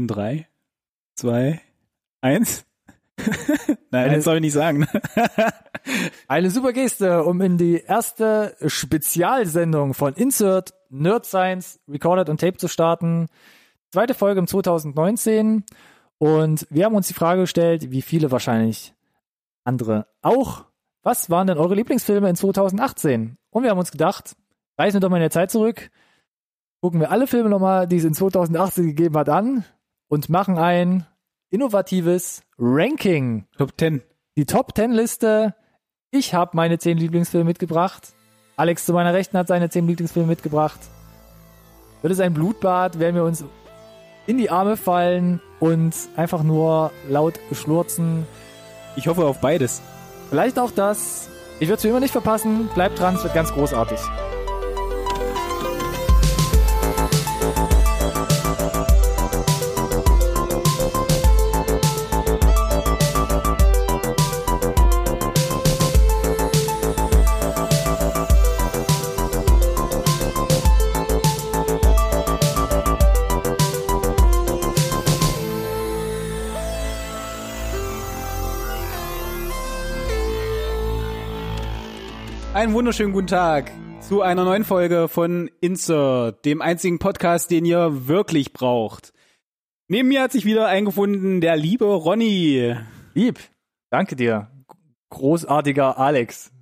In drei, zwei, eins. Nein, das soll ich nicht sagen. Eine super Geste, um in die erste Spezialsendung von Insert Nerd Science Recorded on Tape zu starten. Zweite Folge im 2019. Und wir haben uns die Frage gestellt, wie viele wahrscheinlich andere auch. Was waren denn eure Lieblingsfilme in 2018? Und wir haben uns gedacht, reisen wir doch mal in der Zeit zurück, gucken wir alle Filme nochmal, die es in 2018 gegeben hat, an und machen ein innovatives Ranking. Top 10. Die Top 10 Liste. Ich habe meine 10 Lieblingsfilme mitgebracht. Alex zu meiner Rechten hat seine 10 Lieblingsfilme mitgebracht. Wird es ein Blutbad, werden wir uns in die Arme fallen und einfach nur laut schlurzen. Ich hoffe auf beides. Vielleicht auch das. Ich würde es wie immer nicht verpassen. Bleibt dran, es wird ganz großartig. Einen wunderschönen guten Tag zu einer neuen Folge von Insert, dem einzigen Podcast, den ihr wirklich braucht. Neben mir hat sich wieder eingefunden der liebe Ronny. Lieb. Danke dir. Großartiger Alex.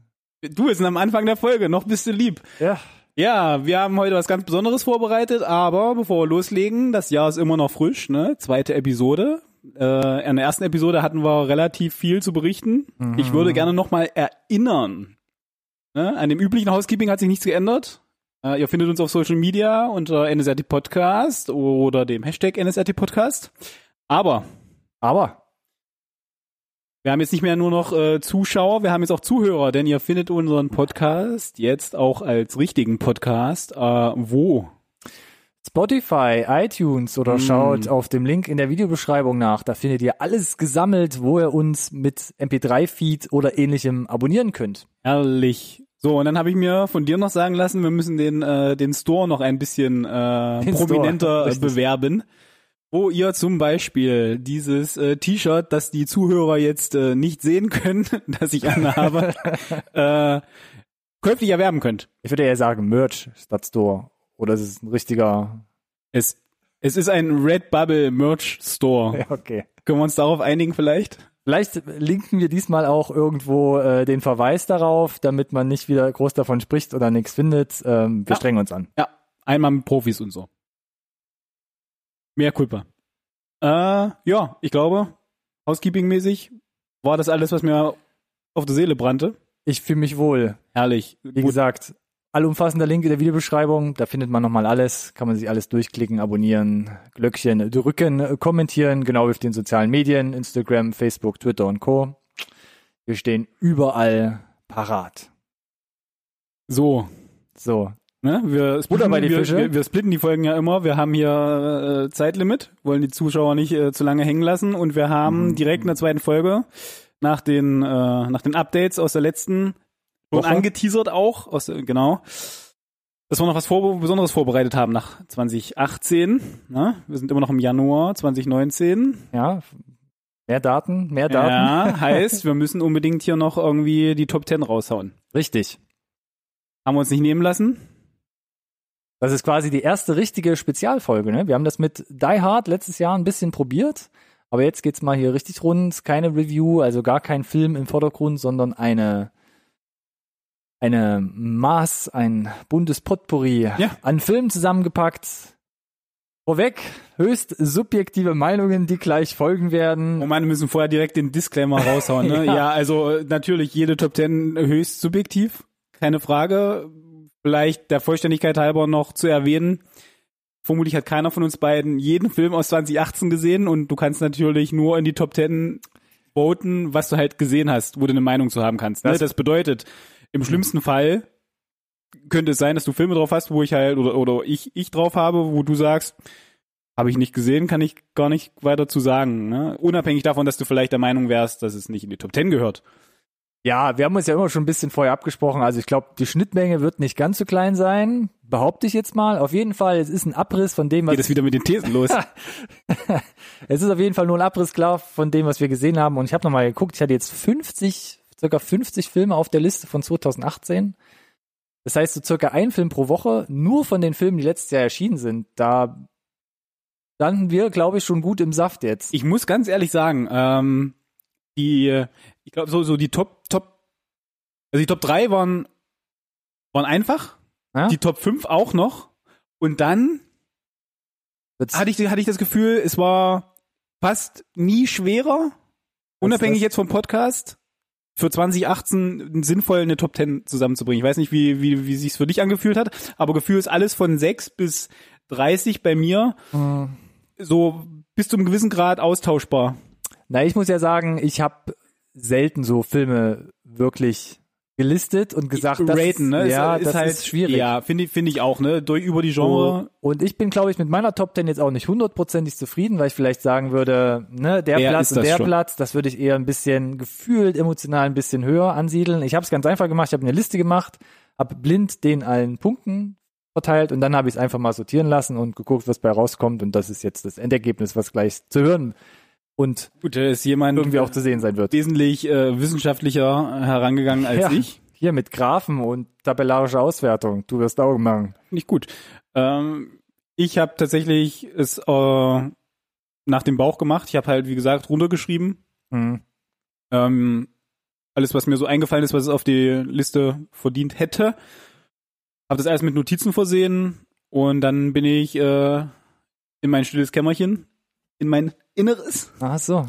Du bist am Anfang der Folge, noch bist du lieb. Ja. Ja, wir haben heute was ganz Besonderes vorbereitet, aber bevor wir loslegen, das Jahr ist immer noch frisch, ne? Zweite Episode. Äh, in der ersten Episode hatten wir relativ viel zu berichten. Mhm. Ich würde gerne nochmal erinnern. Ne? An dem üblichen Housekeeping hat sich nichts geändert. Äh, ihr findet uns auf Social Media unter NSRT Podcast oder dem Hashtag NSRT Podcast. Aber Aber wir haben jetzt nicht mehr nur noch äh, Zuschauer, wir haben jetzt auch Zuhörer, denn ihr findet unseren Podcast jetzt auch als richtigen Podcast. Äh, wo? Spotify, iTunes oder Mm. schaut auf dem Link in der Videobeschreibung nach. Da findet ihr alles gesammelt, wo ihr uns mit MP3-Feed oder ähnlichem abonnieren könnt. Herrlich. So, und dann habe ich mir von dir noch sagen lassen, wir müssen den, äh, den Store noch ein bisschen äh, Den Store, prominenter richtig. bewerben. Wo ihr zum Beispiel dieses äh, T-Shirt, das die Zuhörer jetzt äh, nicht sehen können, das ich anhabe, äh, käuflich erwerben könnt. Ich würde eher sagen Merch statt Store. Oder ist es ein richtiger... Es, es ist ein Redbubble Merch Store. Ja, okay. Können wir uns darauf einigen vielleicht? Vielleicht linken wir diesmal auch irgendwo äh, den Verweis darauf, damit man nicht wieder groß davon spricht oder nichts findet. Ähm, wir Ja. strengen uns an. Ja, einmal mit Profis und so. Mehr Kulpa. Äh, ja, ich glaube, Housekeeping-mäßig war das alles, was mir auf der Seele brannte. Ich fühle mich wohl. Herrlich. Wie gesagt, allumfassender Link in der Videobeschreibung. Da findet man nochmal alles. Kann man sich alles durchklicken, abonnieren, Glöckchen drücken, kommentieren. Genau wie auf den sozialen Medien. Instagram, Facebook, Twitter und Co. Wir stehen überall parat. So, So. ne? Wir splitten, bei die Fische. wir, wir splitten die Folgen ja immer. Wir haben hier äh, Zeitlimit, wollen die Zuschauer nicht äh, zu lange hängen lassen und wir haben Mhm. direkt in der zweiten Folge nach den äh, nach den Updates aus der letzten schon Woche. angeteasert auch aus genau dass wir noch was vor, Besonderes vorbereitet haben nach 2018. Ne? Wir sind immer noch im Januar 2019. Ja. Mehr Daten, mehr Daten. Ja, heißt, wir müssen unbedingt hier noch irgendwie die Top 10 raushauen. Richtig. Haben wir uns nicht nehmen lassen. Das ist quasi die erste richtige Spezialfolge. Ne? Wir haben das mit Die Hard letztes Jahr ein bisschen probiert, aber jetzt geht's mal hier richtig rund. Keine Review, also gar kein Film im Vordergrund, sondern eine eine Maß, ein buntes Potpourri Ja. an Filmen zusammengepackt. Vorweg höchst subjektive Meinungen, die gleich folgen werden. Oh man, wir müssen vorher direkt den Disclaimer raushauen. Ne? Ja. ja. also äh, natürlich jede Top 10 höchst subjektiv, keine Frage. Vielleicht der Vollständigkeit halber noch zu erwähnen. Vermutlich hat keiner von uns beiden jeden Film aus 2018 gesehen und du kannst natürlich nur in die Top 10 voten, was du halt gesehen hast, wo du eine Meinung zu haben kannst. Ne? Das- Das bedeutet, im schlimmsten Fall könnte es sein, dass du Filme drauf hast, wo ich halt, oder, oder ich, ich drauf habe, wo du sagst, habe ich nicht gesehen, kann ich gar nicht weiter zu sagen. Ne? Unabhängig davon, dass du vielleicht der Meinung wärst, dass es nicht in die Top 10 gehört. Ja, wir haben uns ja immer schon ein bisschen vorher abgesprochen. Also ich glaube, die Schnittmenge wird nicht ganz so klein sein, behaupte ich jetzt mal. Auf jeden Fall, es ist ein Abriss von dem, was Geht es wieder mit den Thesen los? es ist auf jeden Fall nur ein Abriss klar von dem, was wir gesehen haben. Und ich habe nochmal geguckt, ich hatte jetzt 50, circa 50 Filme auf der Liste von 2018. Das heißt, so circa ein Film pro Woche, nur von den Filmen, die letztes Jahr erschienen sind. Da standen wir, glaube ich, schon gut im Saft jetzt. Ich muss ganz ehrlich sagen, ähm, die, ich glaube, so, so die Top, Top, also die Top 3 waren, waren einfach. Ja? Die Top 5 auch noch. Und dann hatte ich, hatte ich das Gefühl, es war fast nie schwerer, unabhängig jetzt vom Podcast, für 2018 sinnvoll eine Top 10 zusammenzubringen. Ich weiß nicht, wie, wie, wie sich's für dich angefühlt hat, aber Gefühl ist alles von 6 bis 30 bei mir Hm. so bis zu einem gewissen Grad austauschbar. Na, ich muss ja sagen, ich habe selten so Filme wirklich gelistet und gesagt, das Raten, ne? ja, ist, das halt ist schwierig. Ja, finde ich, finde ich auch, ne? Durch über die Genre. Und ich bin, glaube ich, mit meiner Top 10 jetzt auch nicht hundertprozentig zufrieden, weil ich vielleicht sagen würde, ne, der Wer Platz ist und der schon? Platz, das würde ich eher ein bisschen gefühlt, emotional ein bisschen höher ansiedeln. Ich habe es ganz einfach gemacht, ich habe eine Liste gemacht, habe blind den allen Punkten verteilt und dann habe ich es einfach mal sortieren lassen und geguckt, was bei rauskommt und das ist jetzt das Endergebnis, was gleich zu hören und Gut, da ist jemand irgendwie auch zu sehen sein wird. wesentlich äh, wissenschaftlicher herangegegangen als Ja. ich. Hier mit Graphen und tabellarischer Auswertung. Du wirst Augen machen. Nicht gut. Ähm, ich habe tatsächlich es äh, nach dem Bauch gemacht. Ich habe halt, wie gesagt, runtergeschrieben. Hm. Ähm, alles, was mir so eingefallen ist, was es auf die Liste verdient hätte. Habe das alles mit Notizen versehen und dann bin ich äh, in mein stilles Kämmerchen, in mein Inneres. Ach so.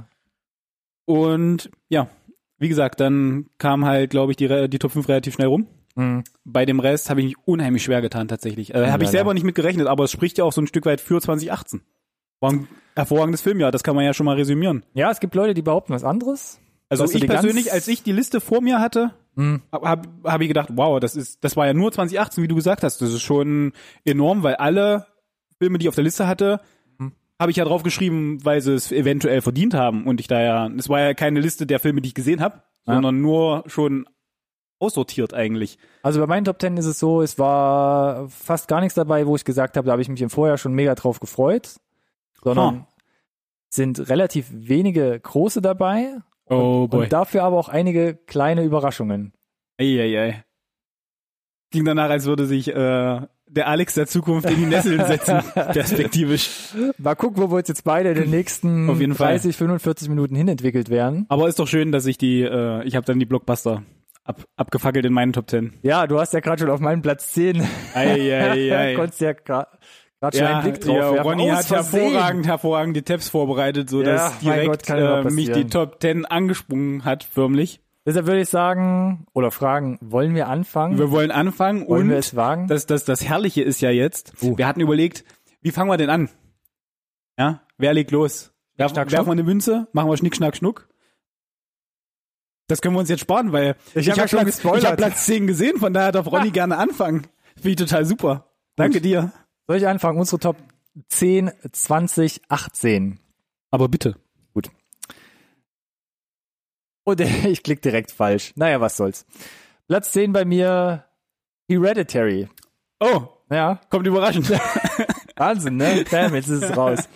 Und ja, wie gesagt, dann kam halt, glaube ich, die, die Top 5 relativ schnell rum. Hm. Bei dem Rest habe ich mich unheimlich schwer getan tatsächlich. Äh, habe ich selber nicht mit gerechnet, aber es spricht ja auch so ein Stück weit für 2018. War ein hervorragendes Filmjahr, das kann man ja schon mal resümieren. Ja, es gibt Leute, die behaupten was anderes. Also ich persönlich, als ich die Liste vor mir hatte, Hm. habe hab, ich gedacht, wow, das ist, das war ja nur 2018, wie du gesagt hast. Das ist schon enorm, weil alle Filme, die ich auf der Liste hatte. Habe ich ja drauf geschrieben, weil sie es eventuell verdient haben. Und ich da ja, es war ja keine Liste der Filme, die ich gesehen habe, Ja. sondern nur schon aussortiert eigentlich. Also bei meinen Top Ten ist es so, es war fast gar nichts dabei, wo ich gesagt habe, da habe ich mich im Vorjahr schon mega drauf gefreut, sondern Huh. sind relativ wenige große dabei Oh und dafür aber auch einige kleine Überraschungen. Eieiei. Ging danach, als würde sich äh, der Alex der Zukunft in die Nesseln setzen, perspektivisch. Mal gucken, wo wir uns jetzt beide in den nächsten Auf jeden Fall. 30, 45 Minuten hinentwickelt werden. Aber ist doch schön, dass ich die, äh, ich habe dann die Blockbuster ab, abgefackelt in meinen Top Ten. Ja, du hast ja gerade schon auf meinen Platz 10. Eieiei. Konntest ja gerade schon einen Blick drauf ja, werfen. Ronny Aus hat Versehen. hervorragend, hervorragend die Tabs vorbereitet, so Ja, dass direkt Gott, äh, mich die. Top Ten angesprungen hat, förmlich. Deshalb würde ich sagen, oder fragen, wollen wir anfangen? Wir wollen anfangen wollen und wir es wagen? das, das, das Herrliche ist ja jetzt, Uh. wir hatten überlegt, wie fangen wir denn an? Ja, wer legt los? Schnack, werfen wir eine Münze? Machen wir Schnick, Schnack, Schnuck? Das können wir uns jetzt sparen, weil Ich hab ja hab schon Platz, ich hab Platz 10 gesehen, von daher darf Ronny gerne anfangen. Finde ich total super. Danke dir. Soll ich anfangen? Unsere Top 10, 20, 18. Aber bitte. Und ich klick direkt falsch. Naja, was soll's. Platz 10 bei mir Hereditary. Oh, Ja, kommt überraschend. Wahnsinn, ne? Bam, jetzt ist es raus.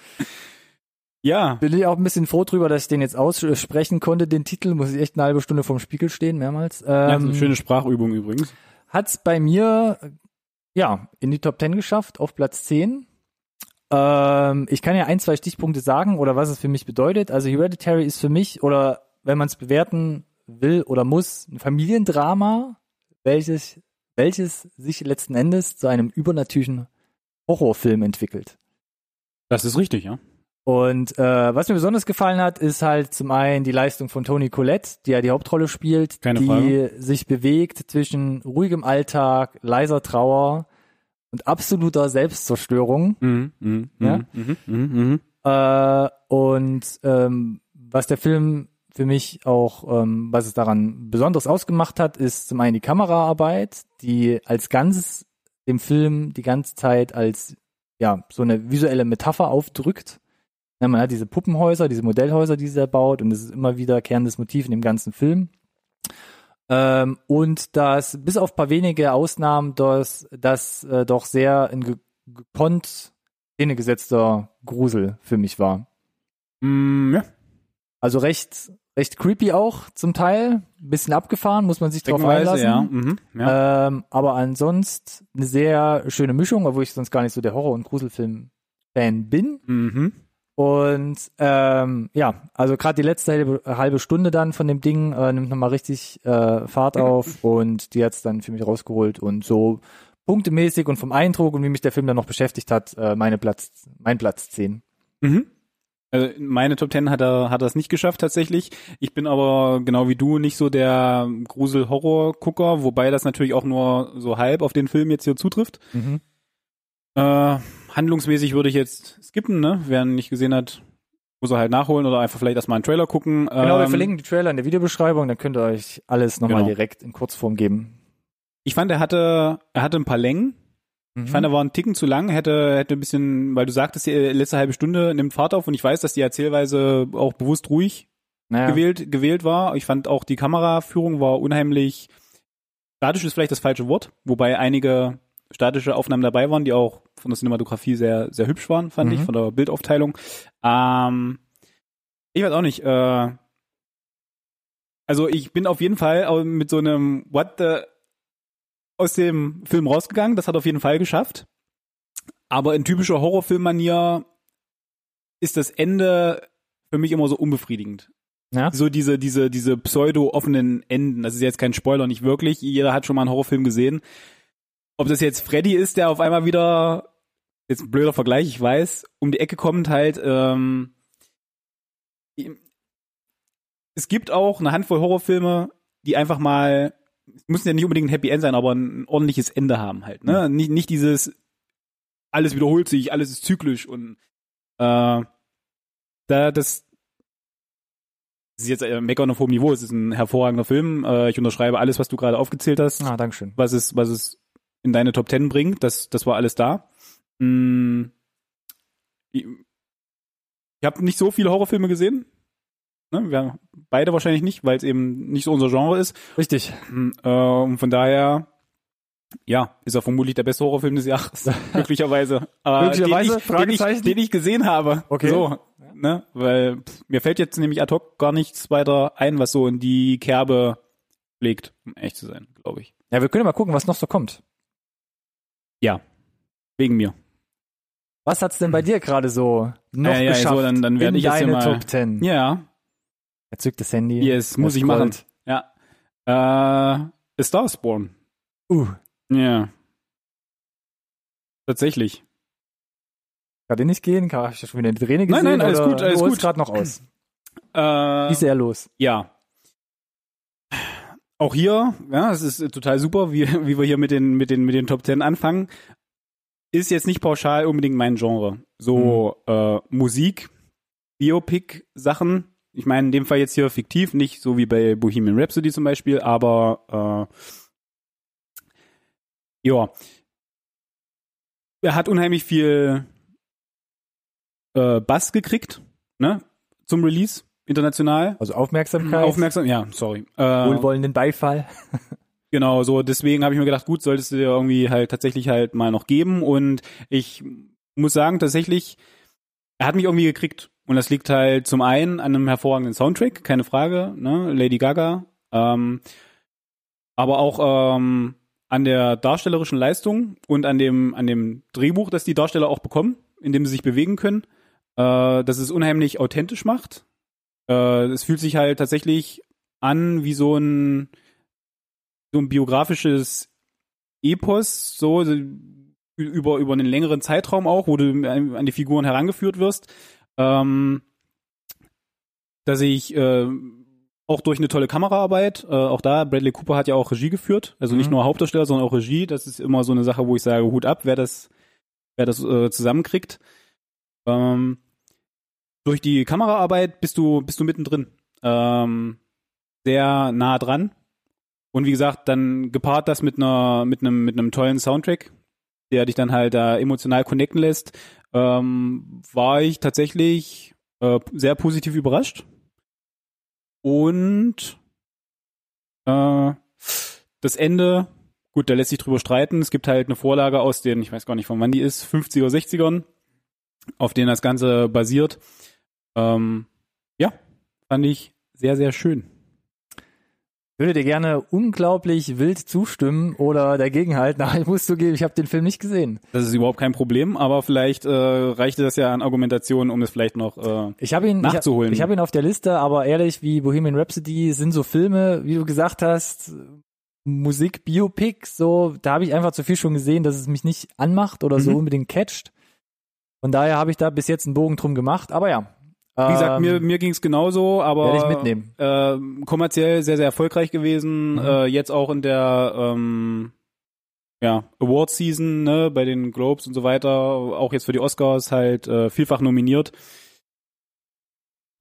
ja, Bin ich auch ein bisschen froh drüber, dass ich den jetzt aussprechen konnte, den Titel. Muss ich echt eine halbe Stunde vorm Spiegel stehen, mehrmals. ja Ähm, eine schöne Sprachübung übrigens. hat's bei mir, ja, in die Top 10 geschafft, auf Platz 10. Ähm, ich kann ja ein, zwei Stichpunkte sagen oder was es für mich bedeutet. Also Hereditary ist für mich, oder wenn man es bewerten will oder muss, ein Familiendrama, welches, welches sich letzten Endes zu einem übernatürlichen Horrorfilm entwickelt. Das ist richtig, ja. Und äh, was mir besonders gefallen hat, ist halt zum einen die Leistung von Toni Collette, die ja die Hauptrolle spielt, Keine die Frage. sich bewegt zwischen ruhigem Alltag, leiser Trauer und absoluter Selbstzerstörung. Mhm, mhm, Ja? mhm. Äh, und ähm, was der Film für mich auch, ähm, was es daran besonders ausgemacht hat, ist zum einen die Kameraarbeit, die als Ganzes dem Film die ganze Zeit als ja so eine visuelle Metapher aufdrückt. Ja, man hat diese Puppenhäuser, diese Modellhäuser, die sie da baut, und das ist immer wiederkehrendes Motiv in dem ganzen Film. Ähm, und dass bis auf paar wenige Ausnahmen das, das äh, doch sehr ge gekonnt gesetzter Grusel für mich war. Mm, ja. Also recht, recht creepy auch zum Teil, ein bisschen abgefahren, muss man sich drauf einlassen. ja. Mhm, ja. Ähm, aber ansonsten eine sehr schöne Mischung, obwohl ich sonst gar nicht so der Horror- und Gruselfilm-Fan bin. mhm. Und ähm, ja, also gerade die letzte halbe, halbe Stunde dann von dem Ding äh, nimmt nochmal richtig äh, Fahrt auf und die hat's dann für mich rausgeholt und so punktemäßig und vom Eindruck und wie mich der Film dann noch beschäftigt hat, äh, meine Platz, mein Platz 10. Mhm. Also meine Top Ten hat er hat es nicht geschafft tatsächlich. Ich bin aber genau wie du nicht so der Grusel-Horror-Gucker, wobei das natürlich auch nur so halb auf den Film jetzt hier zutrifft. Mhm. Äh, handlungsmäßig würde ich jetzt skippen, ne? Wer ihn nicht gesehen hat, muss er halt nachholen oder einfach vielleicht erstmal einen Trailer gucken. Genau, wir Ähm, verlinken die Trailer in der Videobeschreibung, dann könnt ihr euch alles nochmal Genau. direkt in Kurzform geben. Ich fand, er hatte, er hatte ein paar Längen. Mhm. Ich fand, er war ein Ticken zu lang, hätte, hätte ein bisschen, weil du sagtest, die letzte halbe Stunde nimmt Fahrt auf und ich weiß, dass die Erzählweise auch bewusst ruhig naja. gewählt, gewählt war. Ich fand auch die Kameraführung war unheimlich, statisch ist vielleicht das falsche Wort, wobei einige statische Aufnahmen dabei waren, die auch von der Cinematografie sehr, sehr hübsch waren, fand Mhm. ich, von der Bildaufteilung. Ähm, ich weiß auch nicht, äh, also ich bin auf jeden Fall auch mit so einem What the aus dem Film rausgegangen, das hat auf jeden Fall geschafft. Aber in typischer Horrorfilmmanier ist das Ende für mich immer so unbefriedigend Ja? so diese, diese, diese pseudo-offenen Enden. Das ist jetzt kein Spoiler, nicht wirklich. Jeder hat schon mal einen Horrorfilm gesehen. Ob das jetzt Freddy ist, der auf einmal wieder, jetzt ein blöder Vergleich, ich weiß, um die Ecke kommt halt, ähm, es gibt auch eine Handvoll Horrorfilme, die einfach mal, es müssen ja nicht unbedingt ein Happy End sein, aber ein ordentliches Ende haben halt, ne? Nicht, nicht dieses, alles wiederholt sich, alles ist zyklisch und, äh, da, das, das ist jetzt äh, Meckern auf hohem Niveau, es ist ein hervorragender Film. Äh, ich unterschreibe alles, was du gerade aufgezählt hast, Ah, Dankeschön. was es, was es in deine Top Ten bringt. Das, das war alles da. Mm, ich ich habe nicht so viele Horrorfilme gesehen. Ne? Wir beide wahrscheinlich nicht, weil es eben nicht so unser Genre ist. Richtig. Äh, und von daher, ja, ist er vermutlich der beste Horrorfilm des Jahres. Glücklicherweise. Äh, Glücklicherweise? Den ich, den, ich, den ich gesehen habe. Okay. So, ne? Weil pff, mir fällt jetzt nämlich ad hoc gar nichts weiter ein, was so in die Kerbe legt, um echt zu sein, glaube ich. Ja, wir können mal gucken, was noch so kommt. Wegen mir. Was hat's denn bei dir gerade so noch Ja, ja, geschafft so, dann- dann werde in ich jetzt hier deine mal- Top 10? Ja, Er zückt das Handy. yes, muss ich machen. Ja. Äh, A Star is Born. Uh, Ja. Tatsächlich. kann dir nicht gehen? Habe ich schon wieder eine Träne gesehen? Nein, nein, alles gut, alles gut. gerade noch aus. Äh, Wie ist er los? Ja. Auch hier, ja, es ist total super, wie, wie wir hier mit den, mit den, mit den Top Ten anfangen. Ist jetzt nicht pauschal unbedingt mein Genre. So, äh, Musik, Biopic-Sachen. Ich meine, in dem Fall jetzt hier fiktiv, nicht so wie bei Bohemian Rhapsody zum Beispiel, aber, äh, ja. Er hat unheimlich viel, äh, Bass gekriegt, ne, zum Release, international. Also Aufmerksamkeit, Aufmerksam, ja, sorry. Äh, wohlwollenden Beifall. genau, so deswegen habe ich mir gedacht, gut, solltest du dir irgendwie halt tatsächlich halt mal noch geben und ich muss sagen, tatsächlich, er hat mich irgendwie gekriegt und das liegt halt zum einen an einem hervorragenden Soundtrack, keine Frage, ne, Lady Gaga, ähm, aber auch ähm, an der darstellerischen Leistung und an dem an dem Drehbuch, das die Darsteller auch bekommen, in dem sie sich bewegen können, äh, dass es unheimlich authentisch macht. Äh, es fühlt sich halt tatsächlich an wie so ein so ein biografisches Epos, so über über einen längeren Zeitraum auch, wo du an die Figuren herangeführt wirst, ähm, dass ich äh, auch durch eine tolle Kameraarbeit, äh, auch da Bradley Cooper hat ja auch Regie geführt, also nicht Mhm. nur Hauptdarsteller, sondern auch Regie. Das ist immer so eine Sache, wo ich sage Hut ab, wer das wer das äh, zusammenkriegt. Ähm, durch die Kameraarbeit bist du bist du mittendrin, ähm, sehr nah dran. Und wie gesagt, dann gepaart das mit einer mit einem mit einem tollen Soundtrack, der dich dann halt da emotional connecten lässt, ähm, war ich tatsächlich äh, sehr positiv überrascht. Und Äh, das Ende, gut, da lässt sich drüber streiten. Es gibt halt eine Vorlage aus den, ich weiß gar nicht von wann die ist, 50er, 60ern, auf denen das Ganze basiert. Ähm, ja, fand ich sehr, sehr schön. Würde dir gerne unglaublich wild zustimmen oder dagegenhalten, aber ich muss zugeben, ich habe den Film nicht gesehen. Das ist überhaupt kein Problem, aber vielleicht äh, reichte das ja an Argumentation, um es vielleicht noch äh, Ich habe ihn nachzuholen. Ich, habe ihn auf der Liste, aber ehrlich, wie Bohemian Rhapsody sind so Filme, wie du gesagt hast, Musik, Biopic, so, da habe ich einfach zu viel schon gesehen, dass es mich nicht anmacht oder so Mhm. unbedingt catcht. Von daher habe ich da bis jetzt einen Bogen drum gemacht, aber ja. Wie gesagt, Ähm, mir, mir ging's genauso, aber ich mitnehmen. Äh, kommerziell sehr, sehr erfolgreich gewesen. Mhm. Äh, jetzt auch in der ähm, ja, Award Season, ne, bei den Globes und so weiter, auch jetzt für die Oscars halt äh, vielfach nominiert.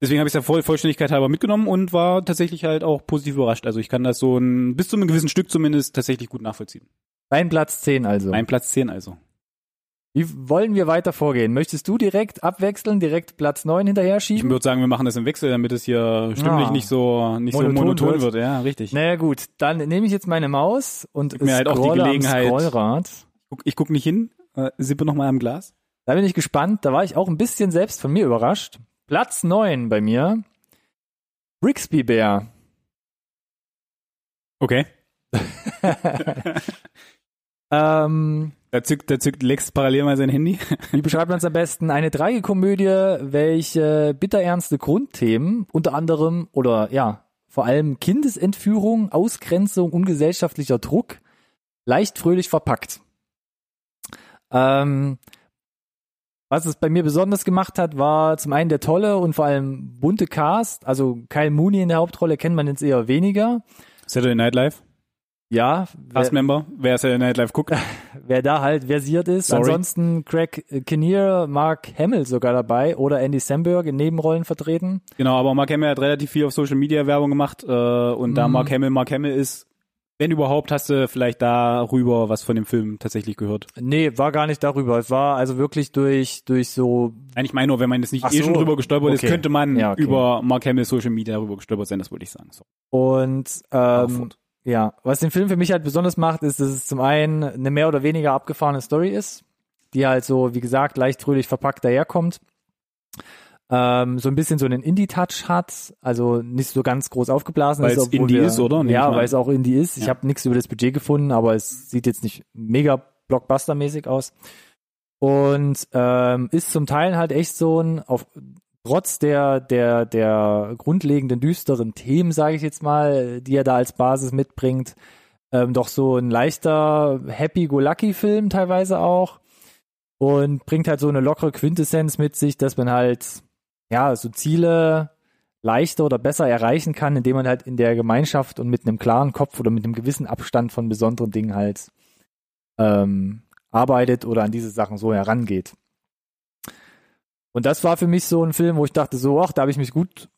Deswegen habe ich es ja voll Vollständigkeit halber mitgenommen und war tatsächlich halt auch positiv überrascht. Also ich kann das so ein, bis zu einem gewissen Stück zumindest tatsächlich gut nachvollziehen. Dein Platz 10 also. Mein Platz 10 also. Wie wollen wir weiter vorgehen? Möchtest du direkt abwechseln, direkt Platz 9 hinterher Ich schieben? würde sagen, wir machen das im Wechsel, damit es hier stimmlich Ah. nicht so nicht Monoton so monoton wird. wird. Ja, richtig. Naja gut, dann nehme ich jetzt meine Maus und mir halt auch die Gelegenheit. Scrollrad. Guck, ich guck nicht hin, äh, sippe noch mal am Glas. Da bin ich gespannt. Da war ich auch ein bisschen selbst von mir überrascht. Platz 9 bei mir. Brixby Bear. Okay. Ähm, Da zückt, da zückt Lex parallel mal sein Handy. wie beschreibt man es am besten? Eine Tragikomödie, welche bitterernste Grundthemen, unter anderem oder ja, vor allem Kindesentführung, Ausgrenzung und gesellschaftlicher Druck, leicht fröhlich verpackt. Ähm, was es bei mir besonders gemacht hat, war zum einen der tolle und vor allem bunte Cast. Also Kyle Mooney in der Hauptrolle kennt man jetzt eher weniger. Saturday Night Live, Ja, wer, Cast-Member, wer Saturday Night Live guckt. wer da halt versiert ist. Sorry. Ansonsten Craig Kinnear, Mark Hamill sogar dabei oder Andy Samberg in Nebenrollen vertreten. Genau, aber Mark Hamill hat relativ viel auf Social Media Werbung gemacht äh, und da Mhm. Mark Hamill Mark Hamill ist, wenn überhaupt, hast du vielleicht darüber was von dem Film tatsächlich gehört. Nee, war gar nicht darüber. Es war also wirklich durch, durch so, Nein, ich meine nur, wenn man jetzt nicht Ach eh so. schon drüber gestolpert ist, Okay. könnte man Ja, okay. über Mark Hamill Social Media darüber gestolpert sein, das wollte ich sagen. So. und ähm. Ja, was den Film für mich halt besonders macht, ist, dass es zum einen eine mehr oder weniger abgefahrene Story ist, die halt so, wie gesagt, leicht fröhlich verpackt daherkommt. Ähm, so ein bisschen so einen Indie-Touch hat, also nicht so ganz groß aufgeblasen Weil ist. es obwohl Indie wir, ist, oder? Nehme ich Ja, weil es auch Indie ist. Ich Ja. habe nichts über das Budget gefunden, aber es sieht jetzt nicht mega Blockbuster-mäßig aus. Und ähm, ist zum Teil halt echt so ein, auf, trotz der, der, der grundlegenden düsteren Themen, sage ich jetzt mal, die er da als Basis mitbringt, ähm, doch so ein leichter Happy-Go-Lucky-Film teilweise auch. Und bringt halt so eine lockere Quintessenz mit sich, dass man halt, ja, so Ziele leichter oder besser erreichen kann, indem man halt in der Gemeinschaft und mit einem klaren Kopf oder mit einem gewissen Abstand von besonderen Dingen halt ähm, arbeitet oder an diese Sachen so herangeht. Und das war für mich so ein Film, wo ich dachte, so, ach, da habe ich mich gut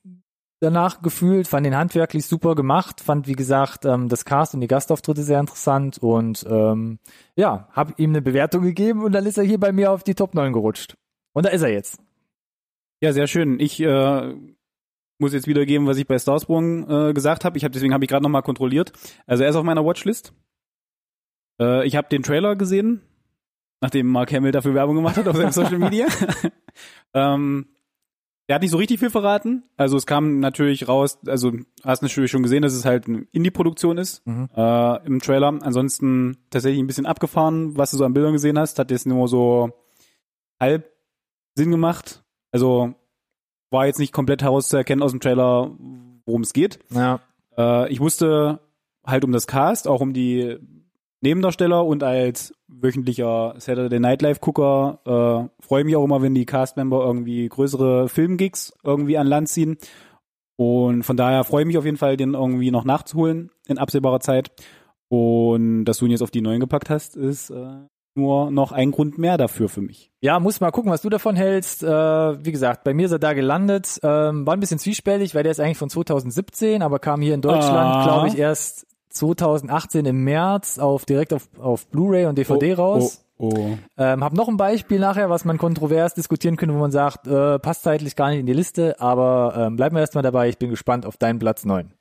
danach gefühlt, fand den handwerklich super gemacht, fand, wie gesagt, ähm, das Cast und die Gastauftritte sehr interessant und ähm, ja, habe ihm eine Bewertung gegeben und dann ist er hier bei mir auf die Top 9 gerutscht. Und da ist er jetzt. Ja, sehr schön. Ich äh, muss jetzt wiedergeben, was ich bei Starsprung äh, gesagt habe. Ich habe deswegen habe ich gerade noch mal kontrolliert. Also er ist auf meiner Watchlist. Äh, ich habe den Trailer gesehen, nachdem Mark Hamill dafür Werbung gemacht hat auf seinem Social Media. Ähm, der hat nicht so richtig viel verraten. Also es kam natürlich raus, also hast natürlich schon gesehen, dass es halt eine Indie-Produktion ist Mhm. äh, im Trailer. Ansonsten tatsächlich ein bisschen abgefahren, was du so an Bildern gesehen hast. Hat jetzt nur so halb Sinn gemacht. Also war jetzt nicht komplett herauszuerkennen aus dem Trailer, worum es geht. Ja. Äh, ich wusste halt um das Cast, auch um die Nebendarsteller und als wöchentlicher Saturday Night Live Gucker äh, freue ich mich auch immer, wenn die Castmember irgendwie größere Filmgigs irgendwie an Land ziehen. Und von daher freue ich mich auf jeden Fall, den irgendwie noch nachzuholen in absehbarer Zeit. Und dass du ihn jetzt auf die neuen gepackt hast, ist äh, nur noch ein Grund mehr dafür für mich. Ja, muss mal gucken, was du davon hältst. Äh, wie gesagt, bei mir ist er da gelandet. Ähm, war ein bisschen zwiespältig, weil der ist eigentlich von 2017, aber kam hier in Deutschland, Ah. glaube ich, erst 2018 im März auf direkt auf, auf Blu-ray und DVD raus. Oh, oh. Ähm, hab noch ein Beispiel nachher, was man kontrovers diskutieren könnte, wo man sagt, äh, passt zeitlich gar nicht in die Liste, aber ähm, bleiben wir erstmal dabei. Ich bin gespannt auf deinen Platz 9.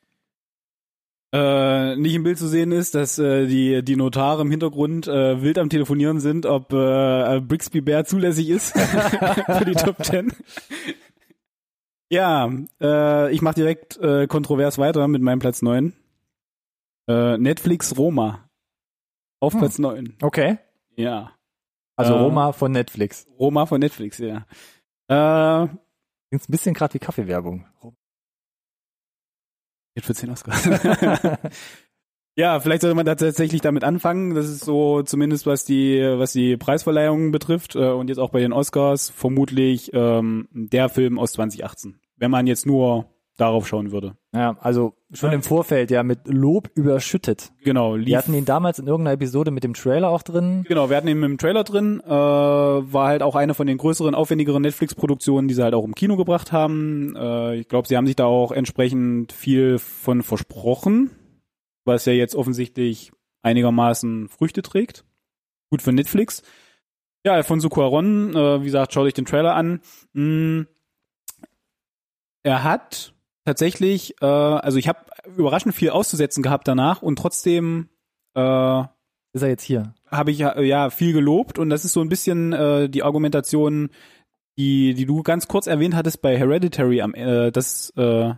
äh, nicht im Bild zu sehen ist, dass äh, die, die Notare im Hintergrund äh, wild am Telefonieren sind, ob äh, Brixby Bear zulässig ist für die Top Ten. Ja, äh, ich mache direkt äh, kontrovers weiter mit meinem Platz 9. Äh, Netflix Roma. Auf Hm. Platz 9. Okay. Ja. Also Äh, Roma von Netflix. Roma von Netflix, ja. Äh, Klingt ein bisschen gerade wie Kaffeewerbung. Jetzt für 10 Oscars. ja, vielleicht sollte man da tatsächlich damit anfangen. Das ist so zumindest was die was die Preisverleihungen betrifft äh, und jetzt auch bei den Oscars vermutlich ähm, der Film aus 2018. Wenn man jetzt nur darauf schauen würde. Ja, also schon im Vorfeld ja mit Lob überschüttet. Genau, Wir lief. hatten ihn damals in irgendeiner Episode mit dem Trailer auch drin. Genau, wir hatten ihn im Trailer drin, äh, war halt auch eine von den größeren, aufwendigeren Netflix-Produktionen, die sie halt auch im Kino gebracht haben. Äh, ich glaube, sie haben sich da auch entsprechend viel von versprochen, was ja jetzt offensichtlich einigermaßen Früchte trägt. Gut für Netflix. Ja, Alfonso Cuaron, äh, wie gesagt, schaut euch den Trailer an. Mm, er hat tatsächlich, äh, also ich habe überraschend viel auszusetzen gehabt danach und trotzdem äh, Ist er jetzt hier? habe ich ja, ja viel gelobt und das ist so ein bisschen äh, die Argumentation, die die du ganz kurz erwähnt hattest bei Hereditary am äh, das äh,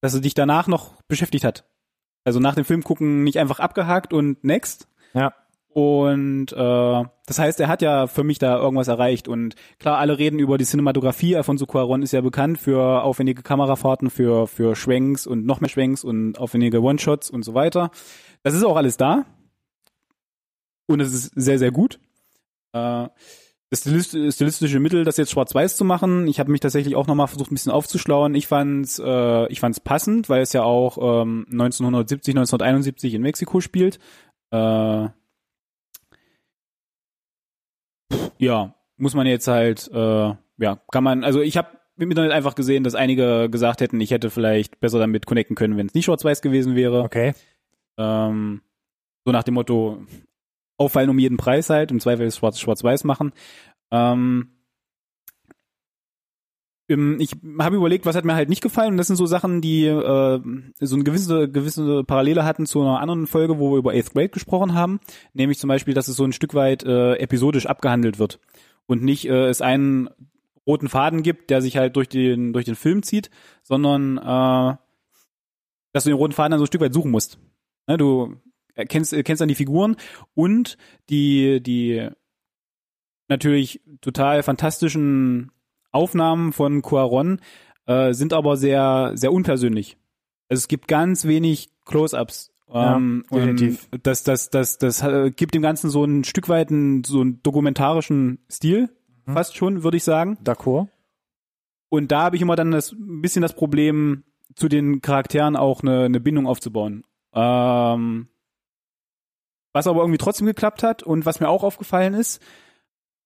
dass er dich danach noch beschäftigt hat. Also nach dem Film gucken nicht einfach abgehakt und next. Ja. Und äh, das heißt, er hat ja für mich da irgendwas erreicht. Und klar, alle reden über die Cinematografie. Alfonso Cuarón ist ja bekannt für aufwendige Kamerafahrten, für, für Schwenks und noch mehr Schwenks und aufwendige One-Shots und so weiter. Das ist auch alles da. Und es ist sehr, sehr gut. Äh, das stilist- stilistische Mittel, das jetzt schwarz-weiß zu machen, ich habe mich tatsächlich auch nochmal versucht, ein bisschen aufzuschlauen. Ich fand's, äh, ich fand's passend, weil es ja auch ähm, 1970, 1971 in Mexiko spielt. Äh, ja, muss man jetzt halt, äh, ja, kann man, also ich habe im Internet einfach gesehen, dass einige gesagt hätten, ich hätte vielleicht besser damit connecten können, wenn es nicht schwarz-weiß gewesen wäre. Okay. Ähm, so nach dem Motto, auffallen um jeden Preis halt, im Zweifel ist schwarz- schwarz-weiß machen. Ähm, ich habe überlegt, was hat mir halt nicht gefallen und das sind so Sachen, die äh, so eine gewisse, gewisse Parallele hatten zu einer anderen Folge, wo wir über Eighth Grade gesprochen haben, nämlich zum Beispiel, dass es so ein Stück weit äh, episodisch abgehandelt wird und nicht äh, es einen roten Faden gibt, der sich halt durch den durch den Film zieht, sondern äh, dass du den roten Faden dann so ein Stück weit suchen musst. Ne, du erkennst, erkennst dann die Figuren und die, die natürlich total fantastischen Aufnahmen von Cuaron äh, sind aber sehr, sehr unpersönlich. Also es gibt ganz wenig Close-ups. Ja, Ähm, definitiv. Und das, das, das, das äh, gibt dem Ganzen so ein Stück weit einen, so einen dokumentarischen Stil, Mhm. fast schon, würde ich sagen. D'accord. Und da habe ich immer dann das ein bisschen das Problem, zu den Charakteren auch eine, eine Bindung aufzubauen. Ähm, was aber irgendwie trotzdem geklappt hat und was mir auch aufgefallen ist,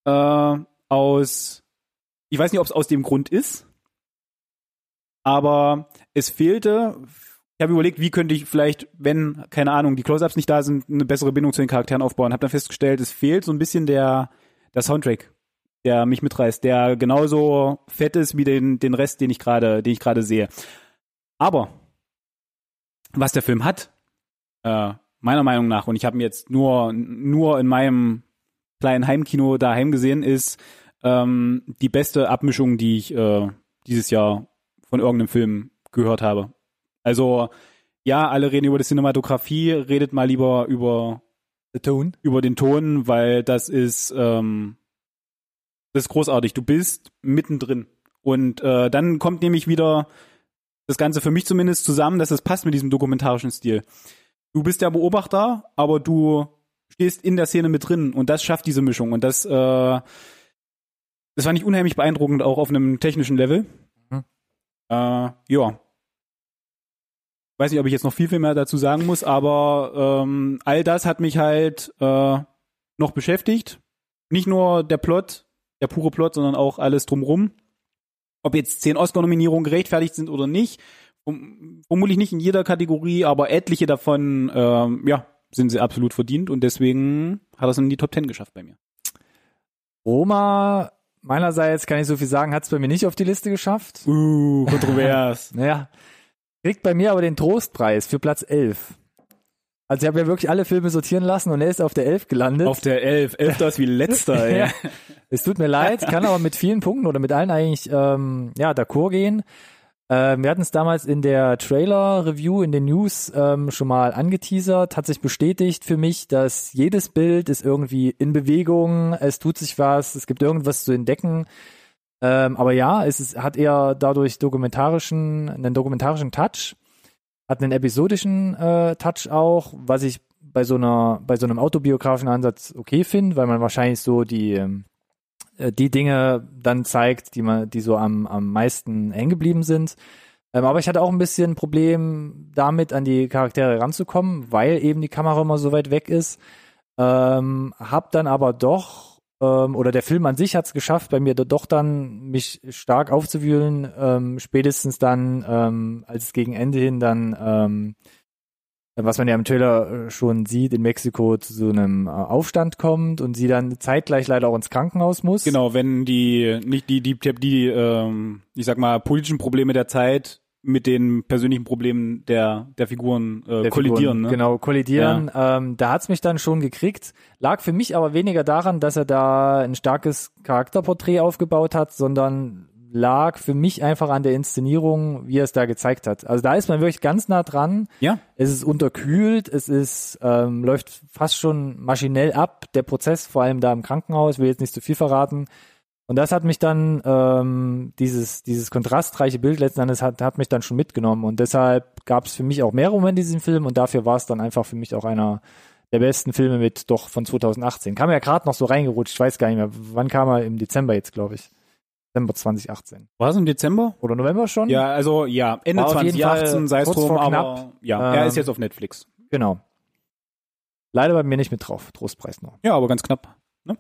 äh, aus, ich weiß nicht, ob es aus dem Grund ist, aber es fehlte, ich habe überlegt, wie könnte ich vielleicht, wenn, keine Ahnung, die Close-Ups nicht da sind, eine bessere Bindung zu den Charakteren aufbauen. Habe dann festgestellt, es fehlt so ein bisschen der, der Soundtrack, der mich mitreißt, der genauso fett ist wie den, den Rest, den ich gerade, den ich gerade sehe. Aber was der Film hat, äh, meiner Meinung nach, und ich habe ihn jetzt nur, nur in meinem kleinen Heimkino daheim gesehen, ist ähm, die beste Abmischung, die ich äh, dieses Jahr von irgendeinem Film gehört habe. Also ja, alle reden über die Cinematografie, redet mal lieber über The Tone. über den Ton, weil das ist ähm, das ist großartig. Du bist mittendrin und äh, dann kommt nämlich wieder das Ganze für mich zumindest zusammen, dass es passt mit diesem dokumentarischen Stil. Du bist der Beobachter, aber du stehst in der Szene mit drin und das schafft diese Mischung und das äh, das fand ich unheimlich beeindruckend auch auf einem technischen Level. Mhm. Äh, ja. Weiß nicht, ob ich jetzt noch viel, viel mehr dazu sagen muss, aber ähm, all das hat mich halt äh, noch beschäftigt. Nicht nur der Plot, der pure Plot, sondern auch alles drumrum. Ob jetzt zehn Oscar-Nominierungen gerechtfertigt sind oder nicht, verm- vermutlich nicht in jeder Kategorie, aber etliche davon, ähm, ja, sind sie absolut verdient und deswegen hat er es in die Top Ten geschafft bei mir. Roma, meinerseits kann ich so viel sagen, hat es bei mir nicht auf die Liste geschafft. Uh, kontrovers. Naja, Kriegt bei mir aber den Trostpreis für Platz 11. Also ich habe ja wirklich alle Filme sortieren lassen und er ist auf der 11 gelandet. Auf der 11. 11 das wie letzter, ey. ja. Es tut mir leid, kann aber mit vielen Punkten oder mit allen eigentlich ähm, ja d'accord gehen. Ähm, wir hatten es damals in der Trailer-Review in den News ähm, schon mal angeteasert, hat sich bestätigt für mich, dass jedes Bild ist irgendwie in Bewegung, es tut sich was, es gibt irgendwas zu entdecken. Ähm, aber ja, es ist, hat eher dadurch dokumentarischen, einen dokumentarischen Touch, hat einen episodischen äh, Touch auch, was ich bei so einer, bei so einem autobiografischen Ansatz okay finde, weil man wahrscheinlich so die ähm, äh, die Dinge dann zeigt, die man, die so am, am meisten hängen geblieben sind. Ähm, aber ich hatte auch ein bisschen ein Problem damit, an die Charaktere ranzukommen, weil eben die Kamera immer so weit weg ist. Ähm, hab dann aber doch, ähm, oder der Film an sich hat es geschafft, bei mir doch dann mich stark aufzuwühlen, ähm, spätestens dann, ähm, als es gegen Ende hin dann ähm, was man ja im Trailer äh, schon sieht, in Mexiko zu so einem äh, Aufstand kommt und sie dann zeitgleich leider auch ins Krankenhaus muss. Genau, wenn die nicht die die die, die ähm, ich sag mal politischen Probleme der Zeit mit den persönlichen Problemen der der Figuren äh, der kollidieren. Figuren, Ne? Genau, kollidieren. Ähm, da hat's mich dann schon gekriegt. Lag für mich aber weniger daran, dass er da ein starkes Charakterporträt aufgebaut hat, sondern lag für mich einfach an der Inszenierung, wie er es da gezeigt hat. Also da ist man wirklich ganz nah dran. Ja. Es ist unterkühlt, es ist ähm, läuft fast schon maschinell ab. Der Prozess, vor allem da im Krankenhaus, will jetzt nicht zu viel verraten. Und das hat mich dann ähm, dieses dieses kontrastreiche Bild letzten Endes hat hat mich dann schon mitgenommen und deshalb gab es für mich auch mehr Momente in diesem Film und dafür war es dann einfach für mich auch einer der besten Filme mit doch von 2018. Kam ja gerade noch so reingerutscht, ich weiß gar nicht mehr, wann kam er im Dezember jetzt, glaube ich. Dezember 2018. War es im Dezember? Oder November schon? Ja, also ja, Ende War auf jeden 2018, Fall sei es drum, aber knapp. ja, er Ähm, ist jetzt auf Netflix. Genau. Leider bei mir nicht mit drauf, Trostpreis noch. Ja, aber ganz knapp.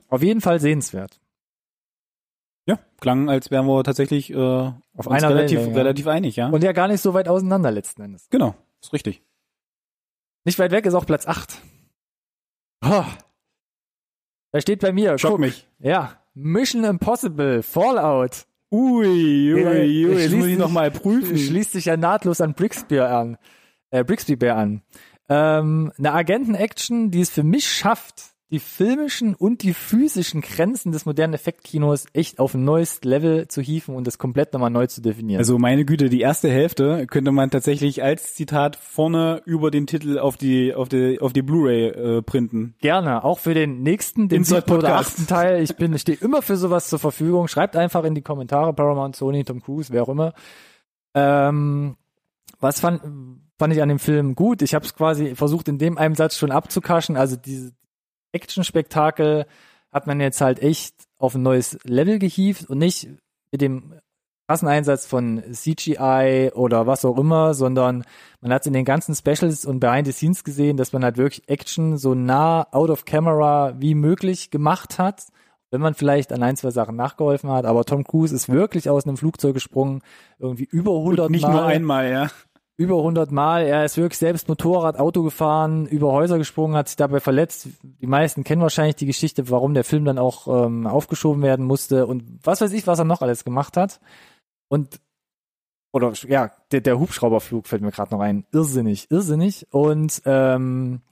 Auf jeden Fall sehenswert. Ja, klang, als wären wir tatsächlich äh, Auf einer relativ, ja. relativ einig, ja. Und ja gar nicht so weit auseinander letzten Endes. genau, ist richtig. Nicht weit weg ist auch Platz 8. Oh. Da steht bei mir, Schock guck, mich. ja, Mission Impossible, Fallout. Ui, ui, Ja, ui, jetzt muss ich sich- noch mal prüfen. Schließt sich ja nahtlos an Brixby an. Äh, Brixby Bear an. Ähm, eine Agenten-Action, die es für mich schafft, die filmischen und die physischen Grenzen des modernen Effektkinos echt auf ein neues Level zu hieven und das komplett nochmal neu zu definieren. Also meine Güte, die erste Hälfte könnte man tatsächlich als Zitat vorne über den Titel auf die auf die auf die Blu-ray äh, printen. Gerne, auch für den nächsten, den siebten oder achten Teil. Ich bin, ich stehe immer für sowas zur Verfügung. Schreibt einfach in die Kommentare, Paramount, Sony, Tom Cruise, wer auch immer. Ähm, was fand, fand ich an dem Film gut? Ich habe es quasi versucht, in dem einen Satz schon abzukaschen. Also diese Action-Spektakel hat man jetzt halt echt auf ein neues Level gehievt und nicht mit dem krassen Einsatz von CGI oder was auch immer, sondern man hat in den ganzen Specials und Behind the Scenes gesehen, dass man halt wirklich Action so nah out of camera wie möglich gemacht hat. Wenn man vielleicht an ein, zwei Sachen nachgeholfen hat, aber Tom Cruise ist wirklich aus einem Flugzeug gesprungen, irgendwie über 100 Nicht Mal nur einmal, ja. Über 100 Mal. Er ist wirklich selbst Motorrad, Auto gefahren, über Häuser gesprungen, hat sich dabei verletzt. Die meisten kennen wahrscheinlich die Geschichte, warum der Film dann auch ähm, aufgeschoben werden musste und was weiß ich, was er noch alles gemacht hat. Und oder ja, der, der Hubschrauberflug fällt mir gerade noch ein. Irrsinnig, irrsinnig. Und ähm,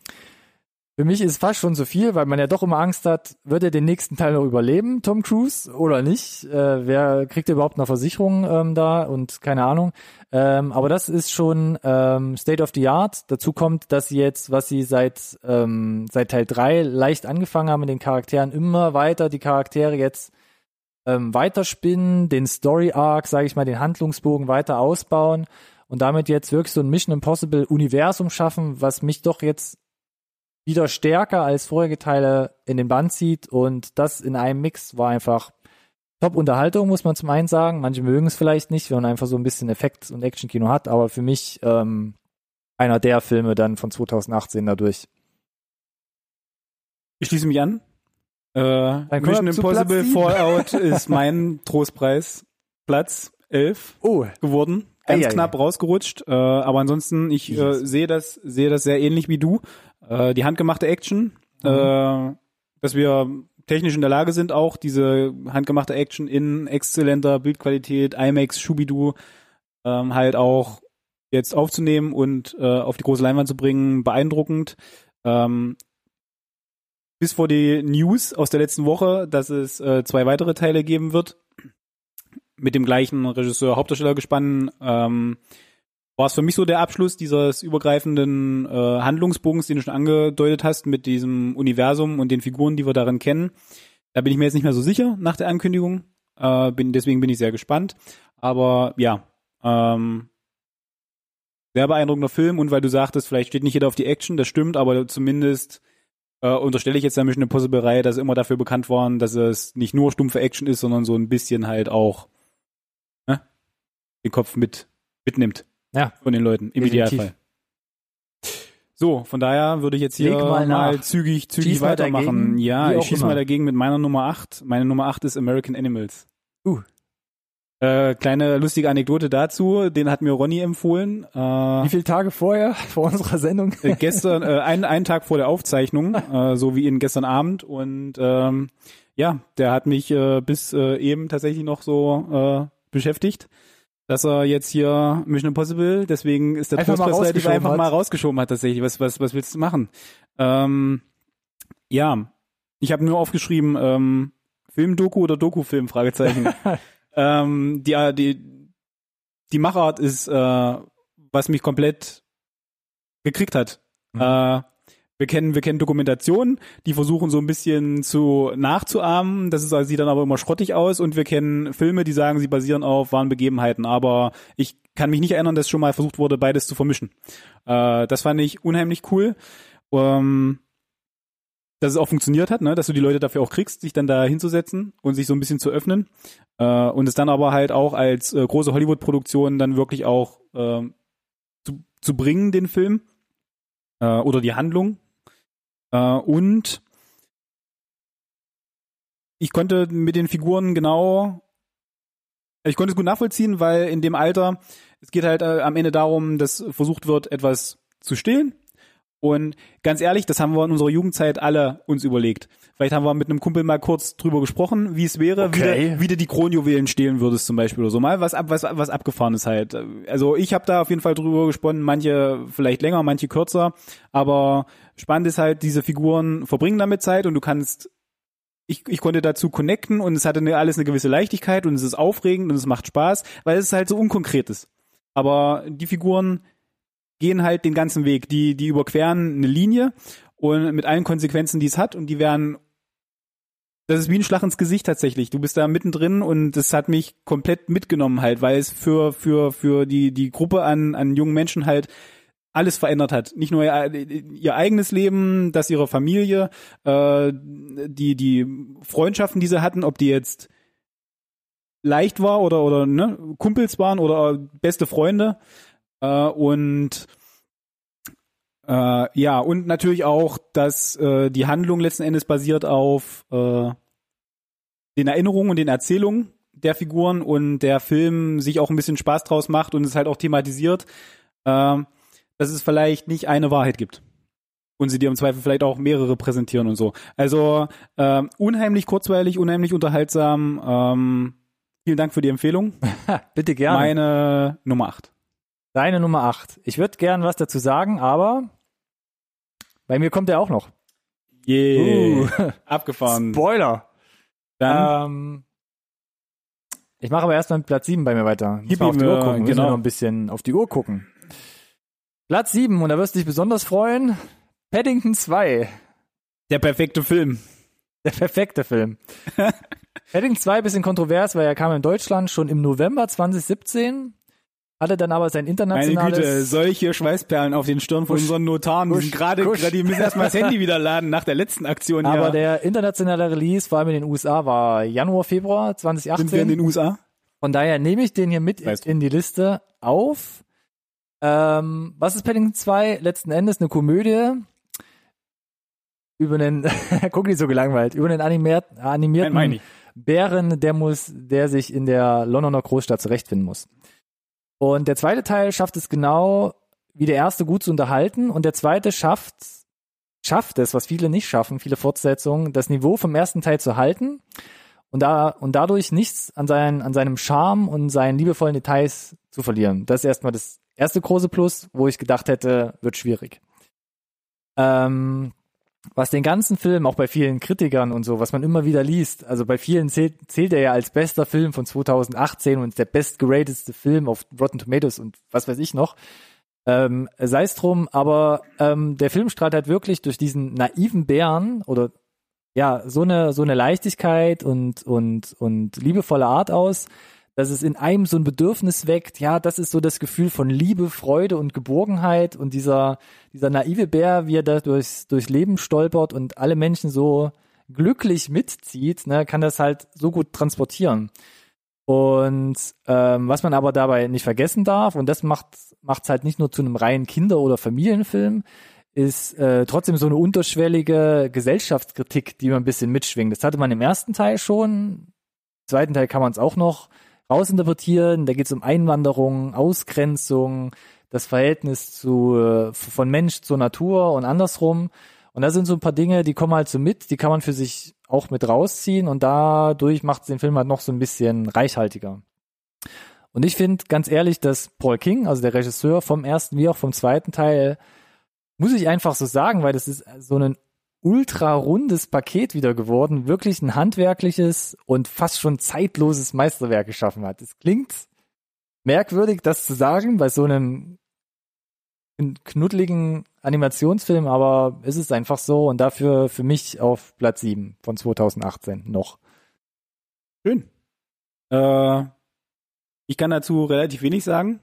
für mich ist fast schon so viel, weil man ja doch immer Angst hat, wird er den nächsten Teil noch überleben, Tom Cruise, oder nicht? Äh, wer kriegt überhaupt eine Versicherung ähm, da und keine Ahnung. Ähm, aber das ist schon ähm, State of the Art. Dazu kommt, dass sie jetzt, was sie seit, ähm, seit Teil 3 leicht angefangen haben mit den Charakteren, immer weiter die Charaktere jetzt ähm, weiterspinnen, den Story Arc, sage ich mal, den Handlungsbogen weiter ausbauen und damit jetzt wirklich so ein Mission Impossible Universum schaffen, was mich doch jetzt wieder stärker als vorherige Teile in den Band zieht und das in einem Mix war einfach Top-Unterhaltung, muss man zum einen sagen. Manche mögen es vielleicht nicht, wenn man einfach so ein bisschen Effekt- und Action-Kino hat, aber für mich ähm, einer der Filme dann von 2018 dadurch. Ich schließe mich an. Äh, Mission Impossible. Fallout ist mein Trostpreis. Platz 11 Oh, geworden. Ganz Ei, ei, knapp rausgerutscht. Äh, aber ansonsten, ich äh, sehe das, sehe das sehr ähnlich wie du. Äh, die handgemachte Action, äh, dass wir technisch in der Lage sind, auch diese handgemachte Action in exzellenter Bildqualität, IMAX, Schubidu, ähm, halt auch jetzt aufzunehmen und äh, auf die große Leinwand zu bringen, beeindruckend. Ähm, bis vor die News aus der letzten Woche, dass es äh, zwei weitere Teile geben wird, mit dem gleichen Regisseur, Hauptdarsteller gespannt, ähm, war es für mich so der Abschluss dieses übergreifenden äh, Handlungsbogens, den du schon angedeutet hast, mit diesem Universum und den Figuren, die wir darin kennen. Da bin ich mir jetzt nicht mehr so sicher nach der Ankündigung. Äh, bin, deswegen bin ich sehr gespannt. Aber ja, ähm, sehr beeindruckender Film und weil du sagtest, vielleicht steht nicht jeder auf die Action, das stimmt, aber zumindest äh, unterstelle ich jetzt der Mission Impossible Reihe, dass sie immer dafür bekannt waren, dass es nicht nur stumpfe Action ist, sondern so ein bisschen halt auch ne, den Kopf mit mitnimmt. Ja. Von den Leuten, im Definitiv. Idealfall. So, von daher würde ich jetzt hier Leg mal mal, zügig, zügig Schieß weitermachen. ja, ich schieße mal dagegen mit meiner Nummer 8. Meine Nummer 8 ist American Animals. Uh. Äh, kleine lustige Anekdote dazu, den hat mir Ronny empfohlen. Äh, Wie viele Tage vorher, vor unserer Sendung? äh, gestern, äh, einen, einen Tag vor der Aufzeichnung, äh, so wie ihn gestern Abend. Und ähm, ja, der hat mich äh, bis äh, eben tatsächlich noch so äh, beschäftigt, dass er jetzt hier Mission Impossible, deswegen ist der Einfach mal relativ rausgeschoben einfach hat. mal rausgeschoben hat tatsächlich. Was, was, was willst du machen? Ähm, ja, ich habe nur aufgeschrieben, ähm, Filmdoku oder Dokufilm, Fragezeichen. ähm, die, die, die Machart ist, äh, was mich komplett gekriegt hat. Mhm. Äh, wir kennen, wir kennen Dokumentationen, die versuchen so ein bisschen zu nachzuahmen. Das ist, also sieht dann aber immer schrottig aus. Und wir kennen Filme, die sagen, sie basieren auf wahren Begebenheiten. Aber ich kann mich nicht erinnern, dass schon mal versucht wurde, beides zu vermischen. Äh, das fand ich unheimlich cool. Ähm, dass es auch funktioniert hat, ne? dass du die Leute dafür auch kriegst, sich dann da hinzusetzen und sich so ein bisschen zu öffnen. Äh, und es dann aber halt auch als äh, große Hollywood-Produktion dann wirklich auch äh, zu, zu bringen, den Film äh, oder die Handlung. Äh, und ich konnte mit den Figuren genau, ich konnte es gut nachvollziehen, weil in dem Alter, es geht halt äh, am Ende darum, dass versucht wird, etwas zu stillen. Und ganz ehrlich, das haben wir in unserer Jugendzeit alle uns überlegt. Vielleicht haben wir mit einem Kumpel mal kurz drüber gesprochen, wie es wäre, Okay. wie, du, wie du die Kronjuwelen stehlen würdest zum Beispiel oder so. Mal was, ab, was, was abgefahren ist halt. Also ich habe da auf jeden Fall drüber gesponnen, manche vielleicht länger, manche kürzer. Aber spannend ist halt, diese Figuren verbringen damit Zeit und du kannst ich, ich konnte dazu connecten und es hatte eine, alles eine gewisse Leichtigkeit und es ist aufregend und es macht Spaß, weil es halt so unkonkret ist. Aber die Figuren gehen halt den ganzen Weg. Die, die überqueren eine Linie und mit allen Konsequenzen, die es hat und die werden das ist wie ein Schlag ins Gesicht tatsächlich. Du bist da mittendrin und das hat mich komplett mitgenommen halt, weil es für, für, für die, die Gruppe an, an jungen Menschen halt alles verändert hat. Nicht nur ihr, ihr eigenes Leben, das ihrer Familie, äh, die, die Freundschaften, die sie hatten, ob die jetzt leicht war oder, oder ne, Kumpels waren oder beste Freunde. Äh, und äh, ja, und natürlich auch, dass äh, die Handlung letzten Endes basiert auf äh, den Erinnerungen und den Erzählungen der Figuren und der Film sich auch ein bisschen Spaß draus macht und es halt auch thematisiert, äh, dass es vielleicht nicht eine Wahrheit gibt. Und sie dir im Zweifel vielleicht auch mehrere präsentieren und so. Also äh, unheimlich kurzweilig, unheimlich unterhaltsam. Ähm, vielen Dank für die Empfehlung. Bitte gerne. Meine Nummer 8. Deine Nummer 8. Ich würde gern was dazu sagen, aber bei mir kommt er auch noch. Yeah. Uh. Abgefahren. Spoiler. Dann Ähm, ich mache aber erstmal mit Platz 7 bei mir weiter. Muss Gib mal auf die Uhr äh, gucken. Müssen genau. wir noch ein bisschen auf die Uhr gucken. Platz 7, und da wirst du dich besonders freuen. Paddington 2. der perfekte Film. Der perfekte Film. Paddington 2 bisschen kontrovers, weil er kam in Deutschland schon im November 2017. Hatte dann aber sein Meine internationales... Güte, solche Schweißperlen auf den Stirn von unseren Notaren. Die kusch, sind gerade, die müssen erstmal das Handy wieder laden nach der letzten Aktion hier. aber der internationale Release, vor allem in den USA, war Januar, Februar 2018. sind wir in den USA? Von daher nehme ich den hier mit Weißt du. in die Liste auf. Ähm, was ist Paddington 2? Letzten Endes eine Komödie über einen, guck nicht so gelangweilt, über einen animiert, Nein, animierten ich. Bären, der muss, der sich in der Londoner Großstadt zurechtfinden muss. Und der zweite Teil schafft es genau wie der erste gut zu unterhalten und der zweite schafft schafft es, was viele nicht schaffen, viele Fortsetzungen, das Niveau vom ersten Teil zu halten und da und dadurch nichts an seinen an seinem Charme und seinen liebevollen Details zu verlieren. Das ist erstmal das erste große Plus, wo ich gedacht hätte, wird schwierig. Ähm, was den ganzen Film, auch bei vielen Kritikern und so, was man immer wieder liest, also bei vielen zählt, zählt er ja als bester Film von 2018 und der bestgeratedste Film auf Rotten Tomatoes und was weiß ich noch. Ähm, Sei es drum, aber ähm, der Film strahlt halt wirklich durch diesen naiven Bären oder ja, so eine, so eine Leichtigkeit und, und, und liebevolle Art aus, dass es in einem so ein Bedürfnis weckt. Ja, das ist so das Gefühl von Liebe, Freude und Geborgenheit und dieser, dieser naive Bär, wie er da durchs, durchs Leben stolpert und alle Menschen so glücklich mitzieht, ne, kann das halt so gut transportieren. Und ähm, was man aber dabei nicht vergessen darf, und das macht macht's halt nicht nur zu einem reinen Kinder- oder Familienfilm, ist äh, trotzdem so eine unterschwellige Gesellschaftskritik, die man ein bisschen mitschwingt. Das hatte man im ersten Teil schon. Im zweiten Teil kann man es auch noch rausinterpretieren. Da geht es um Einwanderung, Ausgrenzung, das Verhältnis zu äh, von Mensch zur Natur und andersrum. Und da sind so ein paar Dinge, die kommen halt so mit, die kann man für sich auch mit rausziehen und dadurch macht es den Film halt noch so ein bisschen reichhaltiger. Und ich finde ganz ehrlich, dass Paul King, also der Regisseur vom ersten wie auch vom zweiten Teil, muss ich einfach so sagen, weil das ist so ein ultra rundes Paket wieder geworden, wirklich ein handwerkliches und fast schon zeitloses Meisterwerk geschaffen hat. Es klingt merkwürdig, das zu sagen bei so einem knuddeligen Animationsfilm, aber es ist einfach so und dafür für mich auf Platz 7 von 2018 noch. Schön. Äh, ich kann dazu relativ wenig sagen.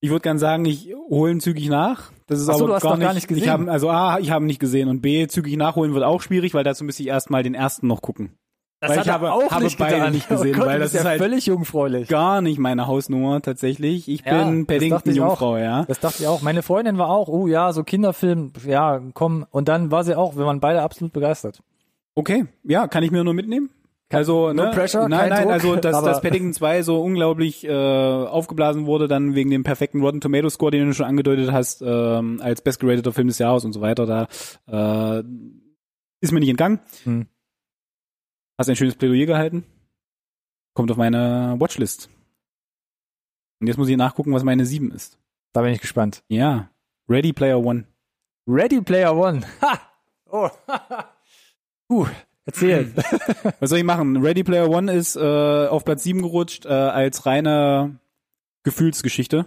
Ich würde gern sagen, ich holen zügig nach. Das ist Ach so, aber du hast gar, nicht, gar nicht gesehen. Ich hab, also A, ich habe ihn nicht gesehen und B, zügig nachholen wird auch schwierig, weil dazu müsste ich erstmal den ersten noch gucken. Das weil ich habe, auch habe nicht beide getan. nicht gesehen, oh Gott, weil das ist ja halt völlig jungfräulich. gar nicht meine Hausnummer tatsächlich. Ich Ja, bin Paddington ich auch. Jungfrau, ja. Das dachte ich auch. Meine Freundin war auch, oh ja, so Kinderfilm, ja, komm. Und dann war sie auch, wir waren beide absolut begeistert. Okay, ja, kann ich mir nur mitnehmen. Also, No ne, pressure, nein, nein, Druck, also, dass, dass Paddington 2 so unglaublich äh, aufgeblasen wurde, dann wegen dem perfekten Rotten Tomato Score, den du schon angedeutet hast, ähm, als bestgeradeter Film des Jahres und so weiter, da äh, ist mir nicht entgangen. Hm. Hast ein schönes Plädoyer gehalten. Kommt auf meine Watchlist. Und jetzt muss ich nachgucken, was meine 7 ist. Da bin ich gespannt. Ja, Ready Player One. Ready Player One. Ha! Oh. uh, erzähl. Was soll ich machen? Ready Player One ist äh, auf Platz 7 gerutscht äh, als reine Gefühlsgeschichte,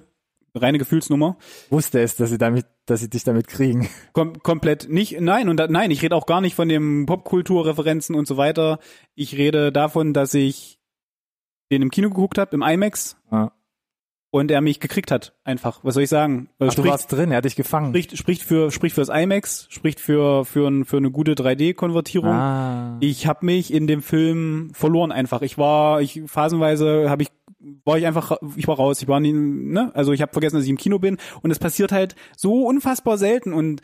reine Gefühlsnummer. Wusste es, dass sie damit, dass sie dich damit kriegen. Kom komplett nicht, nein, und da, nein, ich rede auch gar nicht von dem Popkulturreferenzen und so weiter. Ich rede davon, dass ich den im Kino geguckt habe, im IMAX, Ja. Und er mich gekriegt hat, einfach. Was soll ich sagen? Also Ach, du spricht, warst drin, er hat dich gefangen. spricht, spricht für spricht fürs IMAX, spricht für für, ein, für eine gute 3D-Konvertierung. Ah. Ich habe mich in dem Film verloren einfach. Ich war, ich phasenweise habe ich war ich einfach, ich war raus. Ich war nie, ne? Also ich habe vergessen, dass ich im Kino bin. Und es passiert halt so unfassbar selten. Und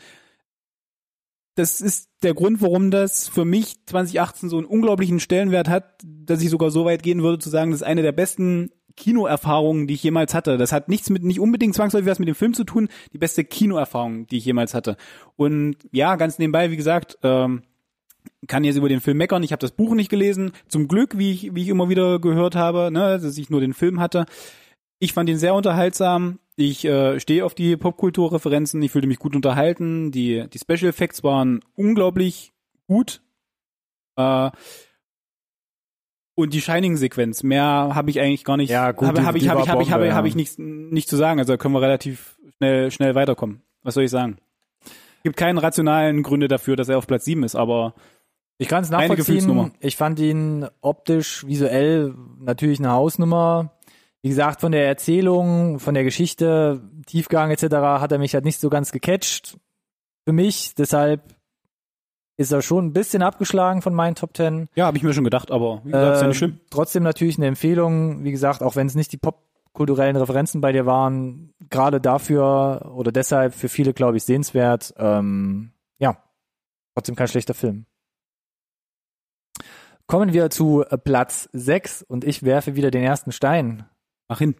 das ist der Grund, warum das für mich 2018 so einen unglaublichen Stellenwert hat, dass ich sogar so weit gehen würde zu sagen, das ist eine der besten Kinoerfahrungen, die ich jemals hatte. Das hat nichts mit, nicht unbedingt zwangsläufig was mit dem Film zu tun, die beste Kinoerfahrung, die ich jemals hatte. Und ja, ganz nebenbei, wie gesagt, ähm, kann jetzt über den Film meckern. Ich habe das Buch nicht gelesen. Zum Glück, wie ich, wie ich immer wieder gehört habe, ne, dass ich nur den Film hatte. Ich fand ihn sehr unterhaltsam. Ich äh, stehe auf die Popkulturreferenzen. Ich fühlte mich gut unterhalten. Die, die Special Effects waren unglaublich gut. Äh, und die Shining-Sequenz, mehr habe ich eigentlich gar nicht. Ja, gut, habe die- hab ich, habe ich, habe ich, habe, ja. ich nichts, nicht zu sagen. Also da können wir relativ schnell, schnell weiterkommen. Was soll ich sagen? Gibt keinen rationalen Gründe dafür, dass er auf Platz 7 ist, aber Ich kann es Eine nachvollziehen. Ich fand ihn optisch, visuell natürlich eine Hausnummer. Wie gesagt, von der Erzählung, von der Geschichte, Tiefgang etc. hat er mich halt nicht so ganz gecatcht. Für mich, deshalb ist er schon ein bisschen abgeschlagen von meinen Top Ten. ja, habe ich mir schon gedacht, aber wie gesagt, ist ja nicht Ähm, schlimm. Trotzdem natürlich eine Empfehlung, wie gesagt, auch wenn es nicht die popkulturellen Referenzen bei dir waren, gerade dafür oder deshalb für viele, glaube ich, sehenswert. Ähm, ja, trotzdem kein schlechter Film. Kommen wir zu äh, Platz 6 und ich werfe wieder den ersten Stein. Mach hin.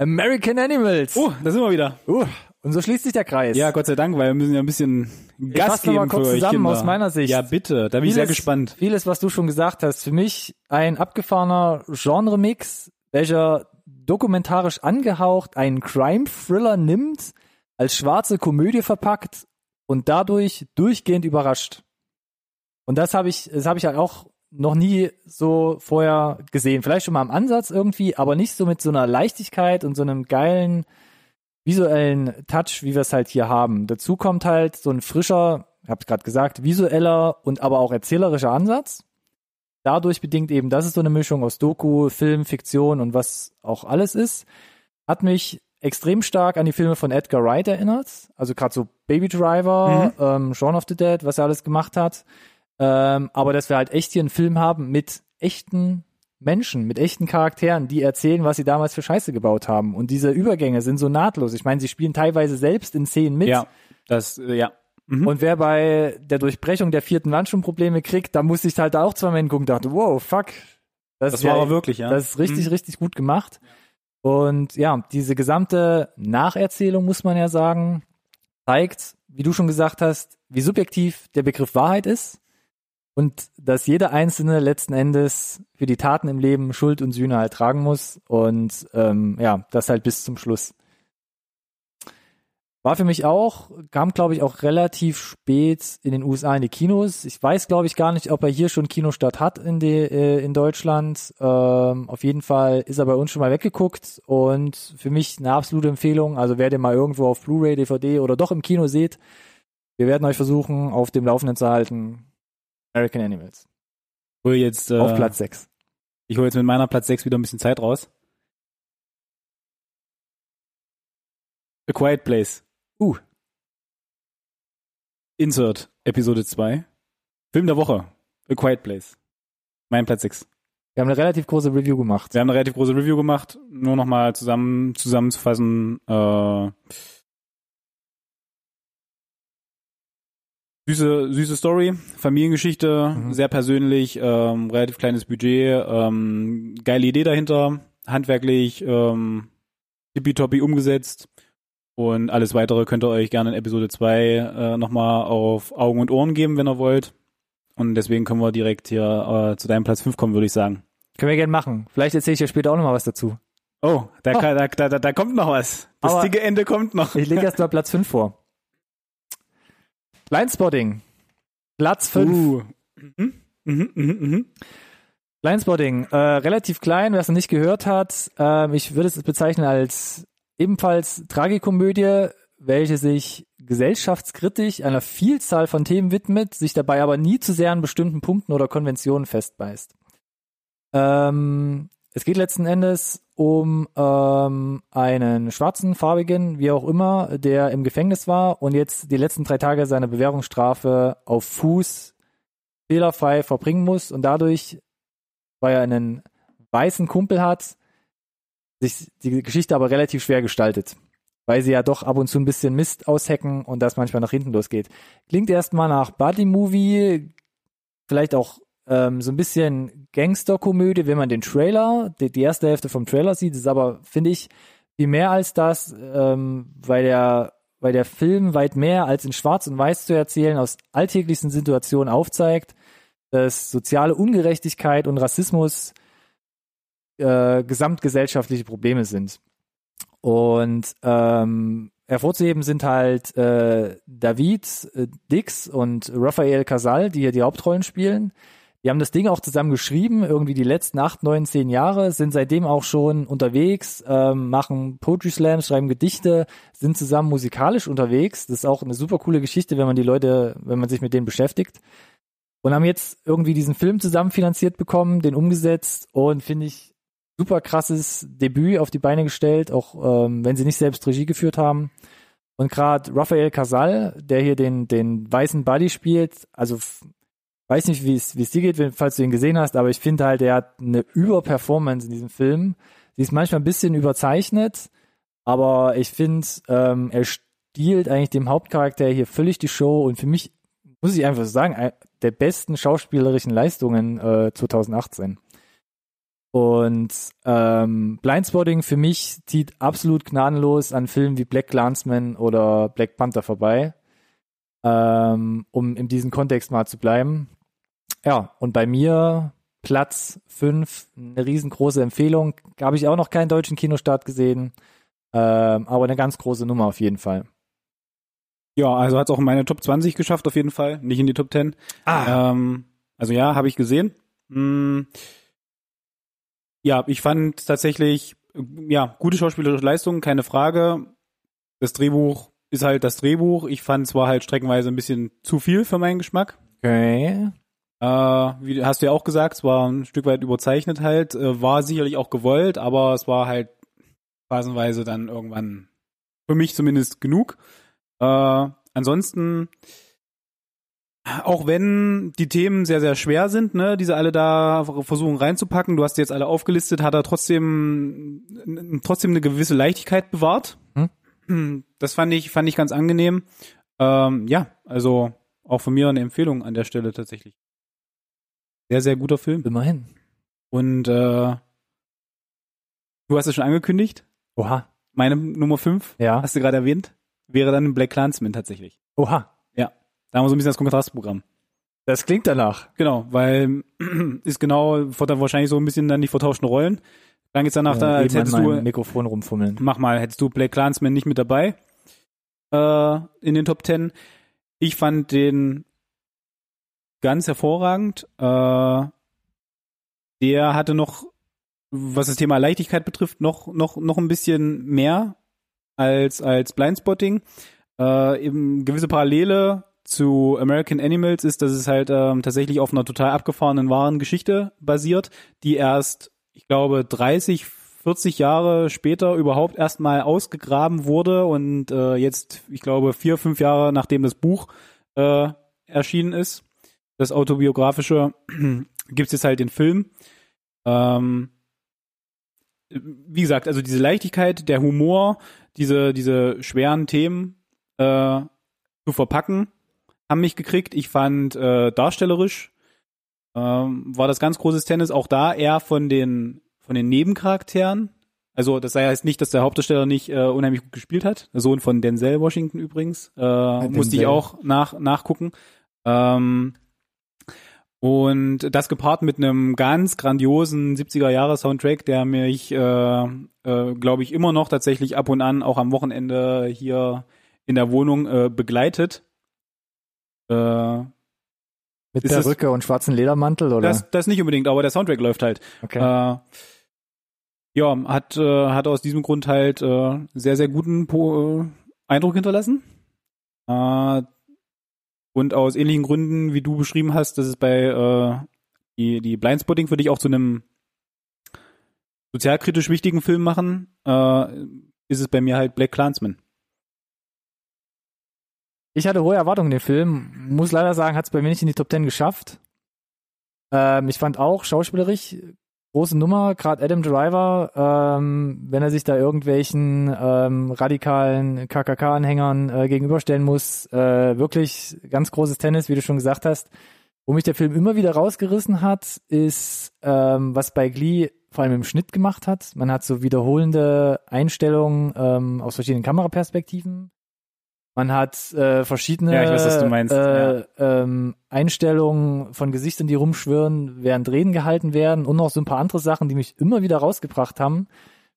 American Animals. Oh, da sind wir wieder. Uh, und so schließt sich der Kreis. Ja, Gott sei Dank, weil wir müssen ja ein bisschen Gas noch mal geben für kurz euch zusammen Kinder. aus meiner Sicht. Ja, bitte. Da bin ich sehr Vieles- gespannt. Vieles, was du schon gesagt hast, für mich ein abgefahrener Genre-Mix, welcher dokumentarisch angehaucht einen Crime-Thriller nimmt, als schwarze Komödie verpackt und dadurch durchgehend überrascht. Und das habe ich, das habe ich halt auch noch nie so vorher gesehen. Vielleicht schon mal am Ansatz irgendwie, aber nicht so mit so einer Leichtigkeit und so einem geilen visuellen Touch, wie wir es halt hier haben. Dazu kommt halt so ein frischer, ich habe es gerade gesagt, visueller und aber auch erzählerischer Ansatz. Dadurch bedingt eben, dass es so eine Mischung aus Doku, Film, Fiktion und was auch alles ist, hat mich extrem stark an die Filme von Edgar Wright erinnert. Also gerade so Baby Driver, mhm. ähm, Shaun of the Dead, was er alles gemacht hat. Ähm, aber dass wir halt echt hier einen Film haben mit echten Menschen, mit echten Charakteren, die erzählen, was sie damals für Scheiße gebaut haben. Und diese Übergänge sind so nahtlos. Ich meine, sie spielen teilweise selbst in Szenen mit. Ja, das, äh, ja. Mhm. Und wer bei der Durchbrechung der vierten Wand schon Probleme kriegt, da muss ich halt auch zweimal hingucken, dachte, wow, fuck. Das, das war ja, aber wirklich, ja. Das ist richtig, mhm. richtig gut gemacht. Und ja, diese gesamte Nacherzählung, muss man ja sagen, zeigt, wie du schon gesagt hast, wie subjektiv der Begriff Wahrheit ist und dass jeder Einzelne letzten Endes für die Taten im Leben Schuld und Sühne halt tragen muss und ähm, ja, das halt bis zum Schluss. War für mich auch, kam glaube ich auch relativ spät in den USA in die Kinos. Ich weiß glaube ich gar nicht, ob er hier schon Kinostart hat in, die, äh, in Deutschland. Ähm, auf jeden Fall ist er bei uns schon mal weggeguckt und für mich eine absolute Empfehlung. Also wer den mal irgendwo auf Blu-ray, DVD oder doch im Kino seht, wir werden euch versuchen, auf dem Laufenden zu halten. American Animals. Hol jetzt, äh, auf Platz 6. Ich hole jetzt mit meiner Platz 6 wieder ein bisschen Zeit raus. A Quiet Place. Uh. Insert, Episode 2. Film der Woche. A Quiet Place. Mein Platz 6. Wir haben eine relativ große Review gemacht. Wir haben eine relativ große Review gemacht. Nur nochmal zusammen, zusammenzufassen, äh, süße, süße Story, Familiengeschichte, mhm. sehr persönlich, ähm, relativ kleines Budget, ähm, geile Idee dahinter, handwerklich, ähm, tippitoppi umgesetzt. Und alles weitere könnt ihr euch gerne in Episode 2 äh, nochmal auf Augen und Ohren geben, wenn ihr wollt. Und deswegen können wir direkt hier äh, zu deinem Platz 5 kommen, würde ich sagen. Können wir gerne machen. Vielleicht erzähle ich dir später auch nochmal was dazu. Oh, da, oh. Da, da, da, da kommt noch was. Das Aber dicke Ende kommt noch. Ich lege erst mal Platz 5 vor. Blindspotting. Platz 5. Uh. Mhm. Mhm, mhm, mhm. Blindspotting, äh, relativ klein, wer es noch nicht gehört hat. Äh, ich würde es bezeichnen als ebenfalls Tragikomödie, welche sich gesellschaftskritisch einer Vielzahl von Themen widmet, sich dabei aber nie zu sehr an bestimmten Punkten oder Konventionen festbeißt. Ähm, es geht letzten Endes um ähm, einen schwarzen, farbigen, wie auch immer, der im Gefängnis war und jetzt die letzten drei Tage seiner Bewährungsstrafe auf Fuß fehlerfrei verbringen muss und dadurch, weil er einen weißen Kumpel hat, sich die Geschichte aber relativ schwer gestaltet. Weil sie ja doch ab und zu ein bisschen Mist aushecken und das manchmal nach hinten losgeht. Klingt erstmal nach Buddy-Movie, vielleicht auch ähm, so ein bisschen Gangsterkomödie, wenn man den Trailer, die, die, erste Hälfte vom Trailer sieht, ist aber, finde ich, viel mehr als das, ähm, weil der weil der Film weit mehr als in Schwarz und Weiß zu erzählen aus alltäglichsten Situationen aufzeigt, dass soziale Ungerechtigkeit und Rassismus äh, gesamtgesellschaftliche Probleme sind. Und ähm, hervorzuheben sind halt äh, David äh, Dix und Raphael Casal, die hier die Hauptrollen spielen. Die haben das Ding auch zusammen geschrieben, irgendwie die letzten acht, neun, zehn Jahre, sind seitdem auch schon unterwegs, ähm, machen Poetry Slams, schreiben Gedichte, sind zusammen musikalisch unterwegs. Das ist auch eine super coole Geschichte, wenn man die Leute, wenn man sich mit denen beschäftigt. Und haben jetzt irgendwie diesen Film zusammen finanziert bekommen, den umgesetzt und finde ich super krasses Debüt auf die Beine gestellt, auch ähm, wenn sie nicht selbst Regie geführt haben. Und gerade Raphael Casal, der hier den, den weißen Buddy spielt, also weiß nicht, wie es dir geht, wenn, falls du ihn gesehen hast, aber ich finde halt, er hat eine Überperformance in diesem Film. Sie ist manchmal ein bisschen überzeichnet, aber ich finde, ähm, er stiehlt eigentlich dem Hauptcharakter hier völlig die Show und für mich muss ich einfach sagen, der besten schauspielerischen Leistungen äh, 2018. Und ähm, Blindspotting für mich zieht absolut gnadenlos an Filmen wie Black Clansman oder Black Panther vorbei, ähm, um in diesem Kontext mal zu bleiben. Ja, und bei mir Platz 5, eine riesengroße Empfehlung. Habe ich auch noch keinen deutschen Kinostart gesehen, ähm, aber eine ganz große Nummer auf jeden Fall. Ja, also hat es auch in meine Top 20 geschafft, auf jeden Fall. Nicht in die Top 10. Ah. Ähm, also ja, habe ich gesehen. Hm. Ja, ich fand tatsächlich, ja, gute schauspielerische Leistung, keine Frage. Das Drehbuch ist halt das Drehbuch. Ich fand zwar halt streckenweise ein bisschen zu viel für meinen Geschmack. Okay. Äh, wie hast du ja auch gesagt, es war ein Stück weit überzeichnet halt, äh, war sicherlich auch gewollt, aber es war halt phasenweise dann irgendwann für mich zumindest genug. Äh, ansonsten, auch wenn die Themen sehr, sehr schwer sind, ne, diese alle da versuchen reinzupacken, du hast die jetzt alle aufgelistet, hat er trotzdem, trotzdem eine gewisse Leichtigkeit bewahrt. Hm? Das fand ich, fand ich ganz angenehm. Ähm, ja, also auch von mir eine Empfehlung an der Stelle tatsächlich. Sehr, sehr guter Film. Immerhin. Und äh, du hast es schon angekündigt. Oha. Meine Nummer 5, Ja. hast du gerade erwähnt, wäre dann Black Clansman tatsächlich. Oha. Da haben wir so ein bisschen das Kontrastprogramm. Das klingt danach. Genau, weil ist genau vor- wahrscheinlich so ein bisschen dann die vertauschten Rollen. Dann geht's danach, da, Ja, als eben an hättest du, Mikrofon rumfummeln. mach mal, hättest du Black Clansman nicht mit dabei äh, in den Top Ten. Ich fand den ganz hervorragend. Äh, der hatte noch, was das Thema Leichtigkeit betrifft, noch noch noch ein bisschen mehr als als Blindspotting. Äh, eben gewisse Parallele zu American Animals ist, dass es halt ähm, tatsächlich auf einer total abgefahrenen wahren Geschichte basiert, die erst, ich glaube, 30, 40 Jahre später überhaupt erstmal ausgegraben wurde und äh, jetzt, ich glaube, vier, fünf Jahre nachdem das Buch äh, erschienen ist, das autobiografische, gibt's jetzt halt den Film. Ähm, wie gesagt, also diese Leichtigkeit, der Humor, diese, diese schweren Themen äh, zu verpacken, haben mich gekriegt. Ich fand äh, darstellerisch ähm, war das ganz großes Tennis, auch da eher von den von den Nebencharakteren. Also das heißt nicht, dass der Hauptdarsteller nicht äh, unheimlich gut gespielt hat. Der Sohn von Denzel Washington übrigens. Äh, musste ich Denzel. auch nach, nachgucken. Ähm, und das gepaart mit einem ganz grandiosen 70er-Jahre-Soundtrack, der mich, äh, äh, glaube ich, immer noch tatsächlich ab und an, auch am Wochenende hier in der Wohnung äh, begleitet. Äh, Mit Ist das- Perücke und schwarzen Ledermantel, oder? das, das nicht unbedingt, aber der Soundtrack läuft halt. okay. Äh, ja, hat, äh, hat aus diesem Grund halt äh, sehr, sehr guten po äh, Eindruck hinterlassen. Äh, und aus ähnlichen Gründen, wie du beschrieben hast, dass es bei äh, die, die Blindspotting für dich auch zu einem sozialkritisch wichtigen Film machen, äh, ist es bei mir halt Black Clansman. Ich hatte hohe Erwartungen in den Film. Muss leider sagen, hat es bei mir nicht in die Top 10 geschafft. Ähm, ich fand auch schauspielerisch große Nummer, gerade Adam Driver, ähm, wenn er sich da irgendwelchen ähm, radikalen KKK-Anhängern äh, gegenüberstellen muss, äh, wirklich ganz großes Tennis, wie du schon gesagt hast. Wo mich der Film immer wieder rausgerissen hat, ist, ähm, was bei Glee vor allem im Schnitt gemacht hat. Man hat so wiederholende Einstellungen ähm, aus verschiedenen Kameraperspektiven. Man hat äh, verschiedene Ja, weiß, Äh, ähm, Einstellungen von Gesichtern, die rumschwirren, während Reden gehalten werden und noch so ein paar andere Sachen, die mich immer wieder rausgebracht haben.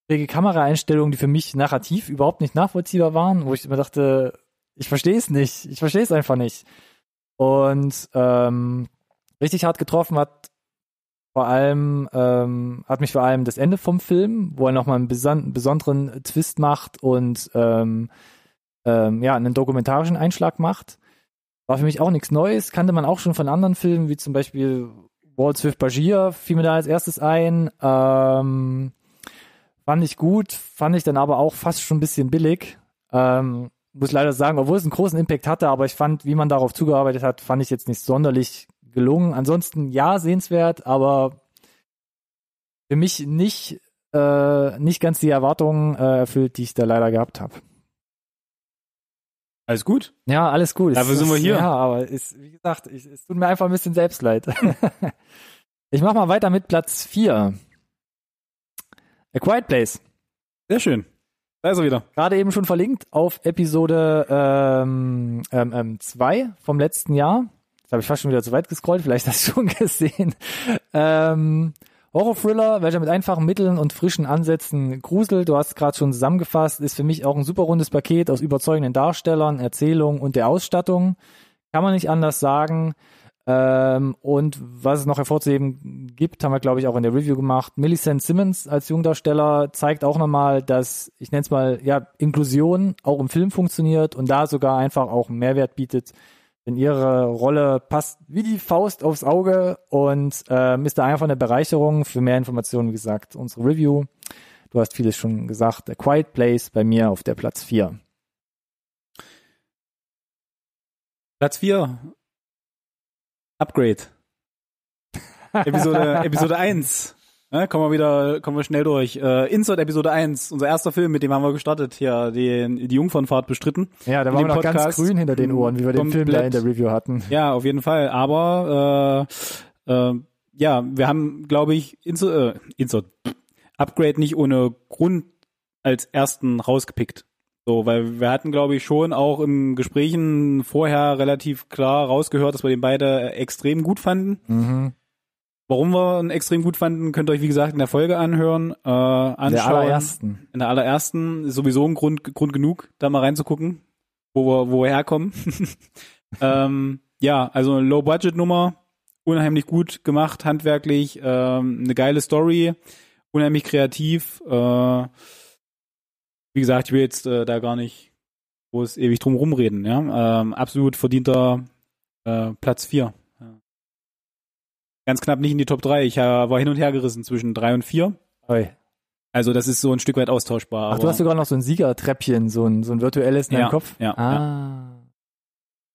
Schräge Kameraeinstellungen, die für mich narrativ überhaupt nicht nachvollziehbar waren, wo ich immer dachte, ich verstehe es nicht, ich verstehe es einfach nicht. Und ähm, richtig hart getroffen hat vor allem ähm, hat mich vor allem das Ende vom Film, wo er nochmal einen beson besonderen Twist macht und ähm, ähm, ja einen dokumentarischen Einschlag macht. War für mich auch nichts Neues, kannte man auch schon von anderen Filmen, wie zum Beispiel Waltz with Bashir, fiel mir da als erstes ein. Ähm, fand ich gut, fand ich dann aber auch fast schon ein bisschen billig. Ähm, muss leider sagen, obwohl es einen großen Impact hatte, aber ich fand, wie man darauf zugearbeitet hat, fand ich jetzt nicht sonderlich gelungen. Ansonsten ja, sehenswert, aber für mich nicht, äh, nicht ganz die Erwartungen äh, erfüllt, die ich da leider gehabt habe. Alles gut? Ja, alles gut. Dafür Es sind wir hier. Ja, aber ist, wie gesagt, ich, es tut mir einfach ein bisschen Selbstleid. ich mach mal weiter mit Platz 4. A Quiet Place. Sehr schön. Da ist er wieder. Gerade eben schon verlinkt auf Episode ähm, ähm, ähm, 2 vom letzten Jahr. Das habe ich fast schon wieder zu weit gescrollt, vielleicht hast du schon gesehen. Ähm, Horror-Thriller, welcher mit einfachen Mitteln und frischen Ansätzen gruselt. Du hast es gerade schon zusammengefasst, ist für mich auch ein super rundes Paket aus überzeugenden Darstellern, Erzählung und der Ausstattung. Kann man nicht anders sagen. Ähm, und was es noch hervorzuheben gibt, haben wir, glaube ich, auch in der Review gemacht. Millicent Simmons als Jungdarsteller zeigt auch nochmal, dass, ich nenne es mal, ja, Inklusion auch im Film funktioniert und da sogar einfach auch einen Mehrwert bietet. Denn ihre Rolle passt wie die Faust aufs Auge und ähm, ist da einfach eine Bereicherung. Für mehr Informationen, wie gesagt, unsere Review. Du hast vieles schon gesagt. A Quiet Place bei mir auf der Platz 4. Platz 4 Upgrade. Episode, Episode 1. Ja, kommen wir wieder, kommen wir schnell durch. Äh, Insert Episode 1, unser erster Film, mit dem haben wir gestartet, hier die, die Jungfernfahrt bestritten. Ja, da waren wir noch ganz grün hinter den Ohren, wie wir den Film da in der Review hatten. Ja, auf jeden Fall. Aber äh, äh, ja, wir haben, glaube ich, Insert, äh, Insert Upgrade nicht ohne Grund als ersten rausgepickt. So, weil wir hatten, glaube ich, schon auch in Gesprächen vorher relativ klar rausgehört, dass wir den beide extrem gut fanden. Mhm. Warum wir ihn extrem gut fanden, könnt ihr euch, wie gesagt, in der Folge anhören, äh, anschauen. In der allerersten. In der allerersten ist sowieso ein Grund, Grund genug, da mal reinzugucken, wo wir, wo wir herkommen. ähm, ja, also eine Low-Budget-Nummer, unheimlich gut gemacht, handwerklich, ähm, eine geile Story, unheimlich kreativ, äh, wie gesagt, ich will jetzt äh, da gar nicht groß ewig drum rumreden, ja. Ähm, absolut verdienter äh, Platz 4. Ganz knapp nicht in die Top 3. Ich äh, war hin und her gerissen zwischen 3 und 4. Oi. Also das ist so ein Stück weit austauschbar. Ach, du hast sogar noch so ein Siegertreppchen, so ein, so ein virtuelles in deinem ja, Kopf? Ja, ah. ja.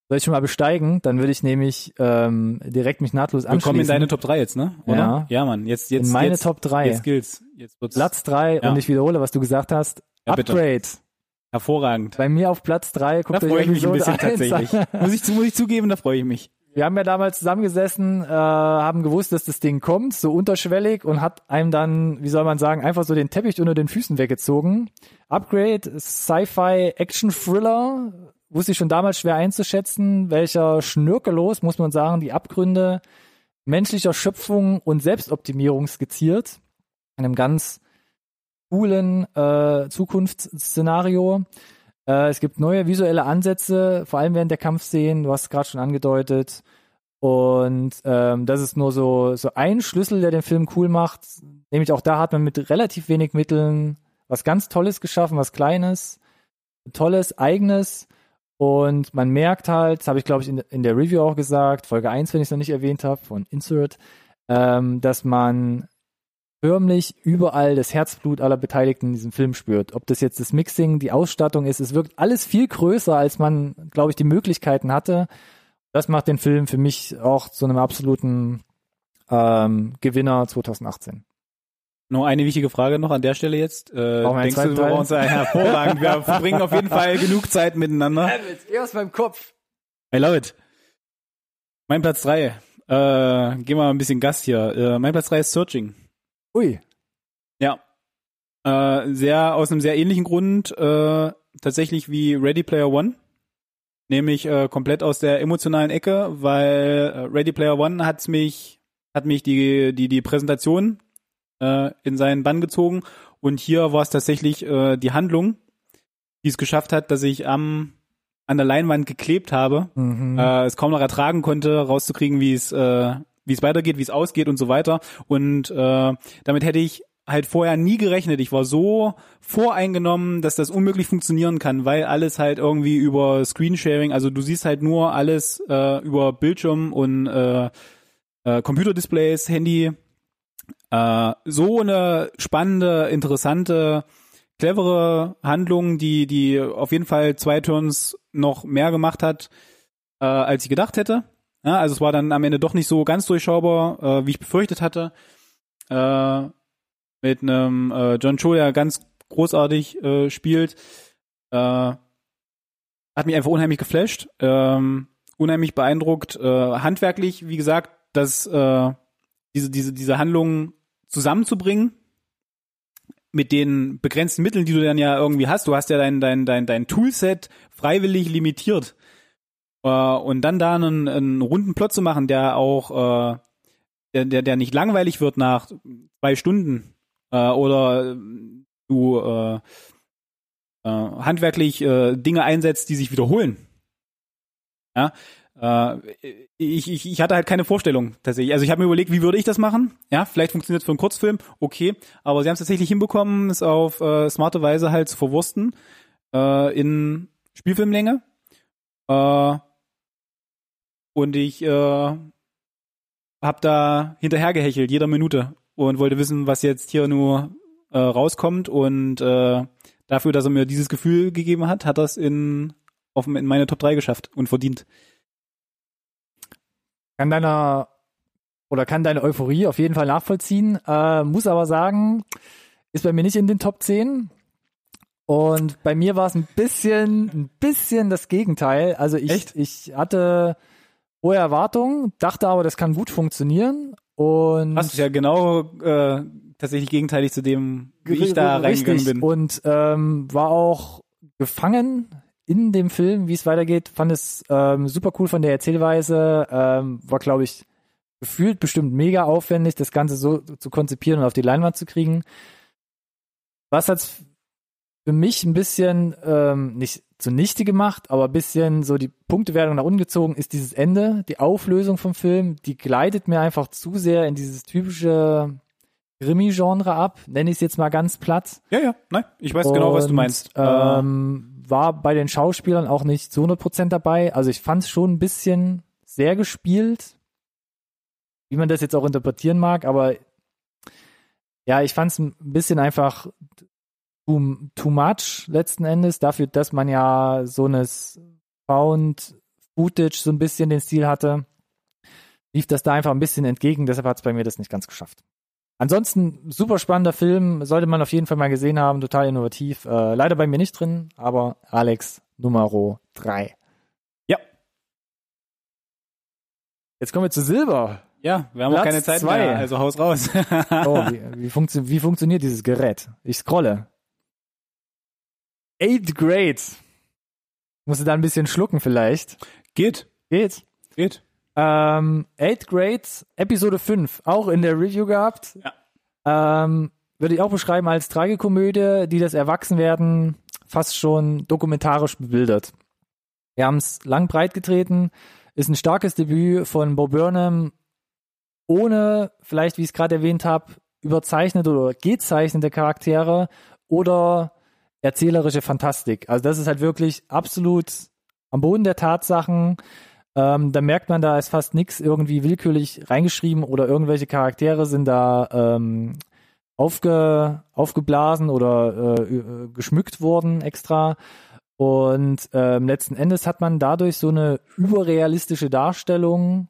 Soll ich schon mal besteigen? Dann würde ich nämlich ähm, direkt mich nahtlos anschließen. Wir kommen in deine Top 3 jetzt, ne? Oder? Ja. Ja, Mann. Jetzt, jetzt, in meine jetzt, Top 3. Jetzt gilt's. Jetzt wird's Platz 3 Ja. und ich wiederhole, was du gesagt hast. Ja, bitte. Upgrade. hervorragend. Bei mir auf Platz 3. Da freue ich mich ein bisschen tatsächlich. muss, ich, muss ich zugeben, da freue ich mich. Wir haben ja damals zusammengesessen, äh, haben gewusst, dass das Ding kommt, so unterschwellig und hat einem dann, wie soll man sagen, einfach so den Teppich unter den Füßen weggezogen. Upgrade, Sci-Fi, Action-Thriller, wusste ich schon damals schwer einzuschätzen, welcher schnörkellos, muss man sagen, die Abgründe menschlicher Schöpfung und Selbstoptimierung skizziert. In einem ganz coolen äh, Zukunftsszenario. Äh, es gibt neue visuelle Ansätze, vor allem während der Kampfszenen, du hast es gerade schon angedeutet. Und ähm, das ist nur so, so ein Schlüssel, der den Film cool macht. Nämlich auch da hat man mit relativ wenig Mitteln was ganz Tolles geschaffen, was Kleines, Tolles, Eigenes. Und man merkt halt, das habe ich glaube ich in, in der Review auch gesagt, Folge 1, wenn ich es noch nicht erwähnt habe, von Insert, ähm, dass man förmlich überall das Herzblut aller Beteiligten in diesem Film spürt. Ob das jetzt das Mixing, die Ausstattung ist, es wirkt alles viel größer, als man, glaube ich, die Möglichkeiten hatte. Das macht den Film für mich auch zu einem absoluten ähm, Gewinner 2018. Nur eine wichtige Frage noch an der Stelle jetzt. Äh, Brauchen denkst du, wir brauchen uns hervorragend. Wir verbringen auf jeden Fall genug Zeit miteinander. Eher aus meinem Kopf. I love it. Mein Platz drei. Äh, gehen wir mal ein bisschen Gas hier. Äh, mein Platz drei ist Searching. Ui. Ja. Äh, sehr, aus einem sehr ähnlichen Grund, äh, tatsächlich wie Ready Player One. Nämlich äh, komplett aus der emotionalen Ecke, weil äh, Ready Player One hat mich, hat mich die, die, die Präsentation äh, in seinen Bann gezogen. Und hier war es tatsächlich äh, die Handlung, die es geschafft hat, dass ich am an der Leinwand geklebt habe, Mhm. äh, es kaum noch ertragen konnte, rauszukriegen, wie es äh, wie es weitergeht, wie es ausgeht und so weiter. Und äh, damit hätte ich halt vorher nie gerechnet. Ich war so voreingenommen, dass das unmöglich funktionieren kann, weil alles halt irgendwie über Screensharing, also du siehst halt nur alles äh, über Bildschirm und äh, äh, Computerdisplays, Handy. Äh, so eine spannende, interessante, clevere Handlung, die die auf jeden Fall zwei Turns noch mehr gemacht hat, äh, als ich gedacht hätte. Ja, also es war dann am Ende doch nicht so ganz durchschaubar, äh, wie ich befürchtet hatte. Äh, mit einem äh, John Cho, der ganz großartig äh, spielt. Äh, hat mich einfach unheimlich geflasht, ähm, unheimlich beeindruckt. Äh, handwerklich, wie gesagt, dass äh, diese, diese, diese Handlung zusammenzubringen mit den begrenzten Mitteln, die du dann ja irgendwie hast. Du hast ja dein, dein, dein, dein Toolset freiwillig limitiert. Äh, und dann da einen, einen runden Plot zu machen, der auch, äh, der, der, nicht langweilig wird nach zwei Stunden äh, oder du äh, äh, handwerklich äh, Dinge einsetzt, die sich wiederholen. Ja, äh, ich, ich, ich hatte halt keine Vorstellung tatsächlich. Also ich habe mir überlegt, wie würde ich das machen? Ja, vielleicht funktioniert es für einen Kurzfilm, okay, aber sie haben es tatsächlich hinbekommen, es auf äh, smarte Weise halt zu verwursten äh, in Spielfilmlänge. Äh, und ich äh, habe da hinterhergehechelt, jeder Minute und wollte wissen, was jetzt hier nur äh, rauskommt und äh, dafür, dass er mir dieses Gefühl gegeben hat, hat er es in, auf, in meine Top 3 geschafft und verdient. Kann deiner oder kann deine Euphorie auf jeden Fall nachvollziehen. Äh, muss aber sagen, ist bei mir nicht in den Top 10. Und bei mir war es ein bisschen, ein bisschen das Gegenteil. Also ich, Echt? ich hatte hohe Erwartungen, dachte aber, das kann gut funktionieren. Und Hast du ja genau äh, tatsächlich gegenteilig zu dem, wie ich da reingegangen bin. Und ähm, war auch gefangen in dem Film, wie es weitergeht. Fand es ähm, super cool von der Erzählweise. Ähm, war, glaube ich, gefühlt bestimmt mega aufwendig, das Ganze so zu konzipieren und auf die Leinwand zu kriegen. Was hat's für mich ein bisschen ähm, nicht zunichte gemacht, aber ein bisschen so die Punktewertung nach unten gezogen ist dieses Ende, die Auflösung vom Film, die gleitet mir einfach zu sehr in dieses typische Krimi-Genre ab, nenne ich es jetzt mal ganz platt. ja, ja, nein, ich weiß genau, was du Und, meinst. Äh, Ähm, war bei den Schauspielern auch nicht zu 100% dabei. Also ich fand es schon ein bisschen sehr gespielt, wie man das jetzt auch interpretieren mag, aber ja, ich fand es ein bisschen einfach too, too much letzten Endes, dafür, dass man ja so eines Found Footage so ein bisschen den Stil hatte, lief das da einfach ein bisschen entgegen, deshalb hat es bei mir das nicht ganz geschafft. Ansonsten super spannender Film, sollte man auf jeden Fall mal gesehen haben, total innovativ. Äh, leider bei mir nicht drin, aber Alex Numero 3. Ja. Jetzt kommen wir zu Silber. ja, wir haben auch Platz keine Zeit zwei. mehr, also haus raus. Oh, wie, wie, funktio wie funktioniert dieses Gerät? Ich scrolle. Eighth Grade. Musste da ein bisschen schlucken vielleicht. geht, Geht. geht. Ähm, Eighth Grade, Episode 5, auch in der Review gehabt. Ja. Ähm, würde ich auch beschreiben als Tragikomödie, die das Erwachsenwerden fast schon dokumentarisch bebildert. Wir haben es lang breit getreten, ist ein starkes Debüt von Bo Burnham, ohne vielleicht, wie ich es gerade erwähnt habe, überzeichnete oder gezeichnete Charaktere oder erzählerische Fantastik. Also das ist halt wirklich absolut am Boden der Tatsachen. Ähm, da merkt man, da ist fast nichts irgendwie willkürlich reingeschrieben oder irgendwelche Charaktere sind da ähm, aufge, aufgeblasen oder äh, äh, geschmückt worden extra. Und ähm, letzten Endes hat man dadurch so eine überrealistische Darstellung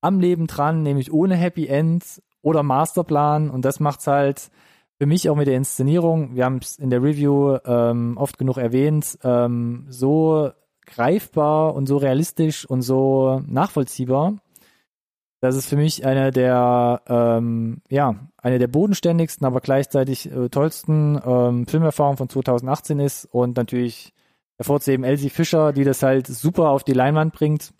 am Leben dran, nämlich ohne Happy End oder Masterplan. Und das macht's halt für mich auch mit der Inszenierung, wir haben es in der Review ähm, oft genug erwähnt, ähm, so greifbar und so realistisch und so nachvollziehbar, dass es für mich eine der ähm, ja eine der bodenständigsten, aber gleichzeitig äh, tollsten ähm, Filmerfahrungen von 2018 ist und natürlich hervorzuheben Elsie Fischer, die das halt super auf die Leinwand bringt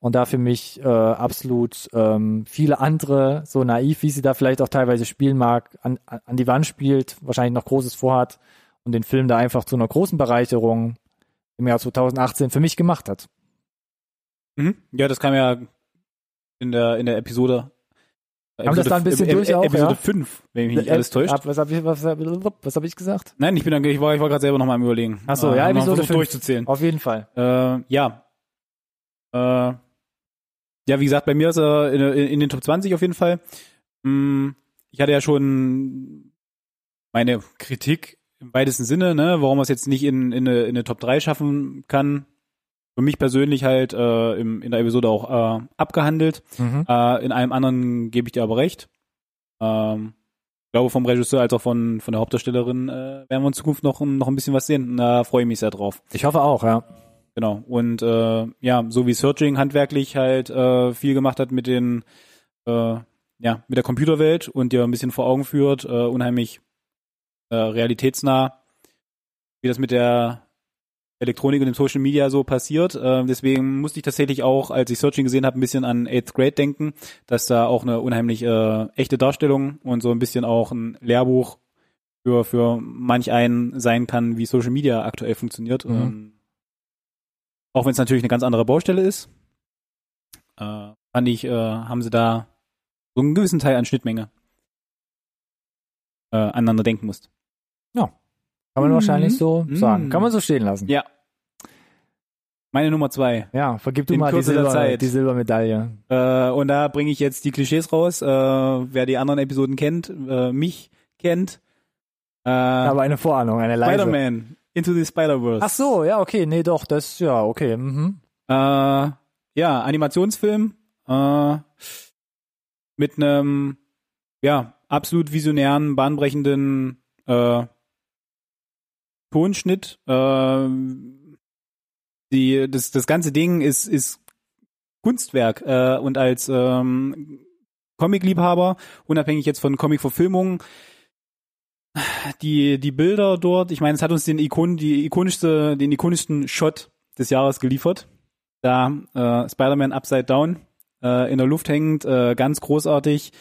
und da für mich äh, absolut ähm, viele andere, so naiv, wie sie da vielleicht auch teilweise spielen mag, an, an die Wand spielt, wahrscheinlich noch Großes vorhat und den Film da einfach zu einer großen Bereicherung im Jahr 2018 für mich gemacht hat. Mhm. Ja, das kam ja in der, in der Episode. Haben das da ein bisschen durch auch, Episode ja? 5, wenn mich nicht alles täuscht. Ab, was habe ich, was, hab- was hab ich gesagt? Nein, ich bin dann, ich war, ich war gerade selber nochmal am überlegen. Ach so, Äh, ja, Episode versucht 5. durchzuzählen. Auf jeden Fall. Äh, ja. Äh, ja, wie gesagt, bei mir ist er in, in den Top 20 auf jeden Fall. Mm, Ich hatte ja schon meine Kritik im weitesten Sinne, ne, warum er es jetzt nicht in, in, eine, in eine Top 3 schaffen kann. Für mich persönlich halt äh, im, in der Episode auch äh, abgehandelt. Mhm. Äh, in einem anderen gebe ich dir aber recht. Ähm, ich glaube, vom Regisseur als auch von, von der Hauptdarstellerin äh, werden wir in Zukunft noch, noch ein bisschen was sehen. Da freue ich mich sehr drauf. Ich hoffe auch, ja. Genau. Und äh, ja, so wie Searching handwerklich halt äh, viel gemacht hat mit den, äh, ja, mit der Computerwelt und dir ein bisschen vor Augen führt, äh, unheimlich äh, realitätsnah, wie das mit der Elektronik und im Social Media so passiert. Äh, deswegen musste ich tatsächlich auch, als ich Searching gesehen habe, ein bisschen an Eighth Grade denken, dass da auch eine unheimlich äh, echte Darstellung und so ein bisschen auch ein Lehrbuch für, für manch einen sein kann, wie Social Media aktuell funktioniert. Mhm. Ähm, auch wenn es natürlich eine ganz andere Baustelle ist, äh, fand ich, äh, haben sie da so einen gewissen Teil an Schnittmenge äh, aneinander denken musst. Kann man Mhm. wahrscheinlich so Mhm. sagen. Kann man so stehen lassen. Ja. Meine Nummer zwei. Ja, vergib du In mal die, Silber, Zeit. die Silbermedaille. Äh, und da bringe ich jetzt die Klischees raus. Äh, wer die anderen Episoden kennt, äh, mich kennt. Äh, Aber eine Vorahnung, eine leise. Spider-Man, Into the Spider-Verse. Ach so, ja, okay, nee, doch, das, ja, okay, mhm. Äh, ja, Animationsfilm äh, mit einem ja absolut visionären, bahnbrechenden äh, Tonschnitt. Äh, die das das ganze Ding ist ist Kunstwerk äh, und als ähm, Comic-Liebhaber, unabhängig jetzt von Comic-Verfilmungen, die die Bilder dort, ich meine, es hat uns den Ikon die ikonischste den ikonischsten Shot des Jahres geliefert da äh, Spider-Man Upside Down äh, in der Luft hängend, äh, ganz großartig,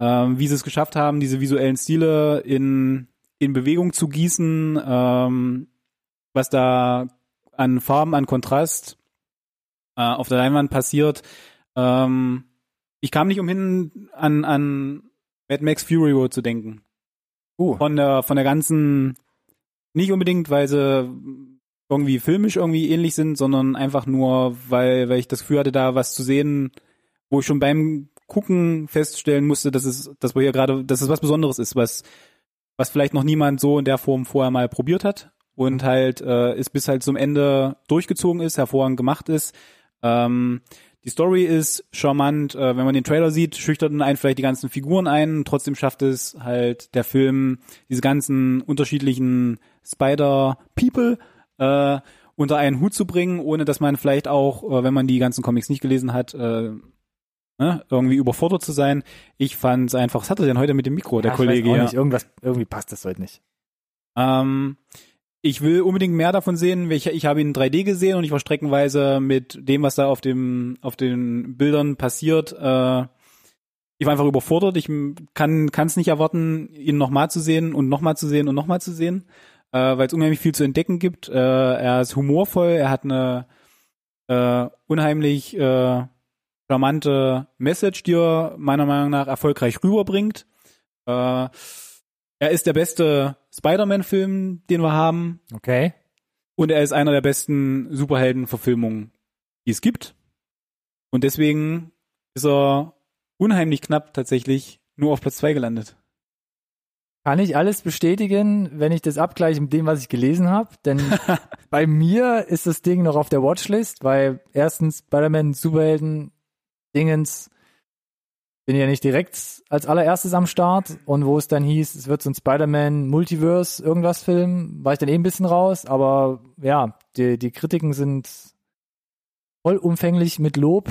ähm, wie sie es geschafft haben, diese visuellen Stile in, in Bewegung zu gießen, ähm, was da an Farben, an Kontrast äh, auf der Leinwand passiert. Ähm, ich kam nicht umhin, an, an Mad Max Fury Road zu denken. Uh. Von der, von der ganzen, nicht unbedingt, weil sie irgendwie filmisch irgendwie ähnlich sind, sondern einfach nur, weil, weil ich das Gefühl hatte, da was zu sehen, wo ich schon beim Gucken feststellen musste, dass es, dass wir hier gerade, dass es was Besonderes ist, was, was vielleicht noch niemand so in der Form vorher mal probiert hat und halt äh, es bis halt zum Ende durchgezogen ist, hervorragend gemacht ist. Ähm, die Story ist charmant, äh, wenn man den Trailer sieht, schüchtert einen vielleicht die ganzen Figuren ein, trotzdem schafft es halt der Film, diese ganzen unterschiedlichen Spider-People äh, unter einen Hut zu bringen, ohne dass man vielleicht auch, äh, wenn man die ganzen Comics nicht gelesen hat, äh, ne, irgendwie überfordert zu sein. Ich fand es einfach, was hat er denn heute mit dem Mikro, der Ja, ich Kollege weiß auch nicht, irgendwas, irgendwie passt das heute nicht. Ähm, ich will unbedingt mehr davon sehen. Ich, ich habe ihn in 3D gesehen und ich war streckenweise mit dem, was da auf dem auf den Bildern passiert. Äh, ich war einfach überfordert. Ich kann es nicht erwarten, ihn nochmal zu sehen und nochmal zu sehen und nochmal zu sehen, äh, weil es unheimlich viel zu entdecken gibt. Äh, er ist humorvoll. Er hat eine äh, unheimlich äh, charmante Message, die er meiner Meinung nach erfolgreich rüberbringt. Äh, er ist der beste Spider-Man-Film, den wir haben. Okay. Und er ist einer der besten Superhelden-Verfilmungen, die es gibt. Und deswegen ist er unheimlich knapp tatsächlich nur auf Platz zwei gelandet. Kann ich alles bestätigen, wenn ich das abgleiche mit dem, was ich gelesen habe? Denn bei mir ist das Ding noch auf der Watchlist, weil erstens Spider-Man Superhelden Dingens bin ja nicht direkt als allererstes am Start und wo es dann hieß, es wird so ein Spider-Man Multiverse irgendwas Film, war ich dann eh ein bisschen raus, aber ja, die, die Kritiken sind vollumfänglich mit Lob.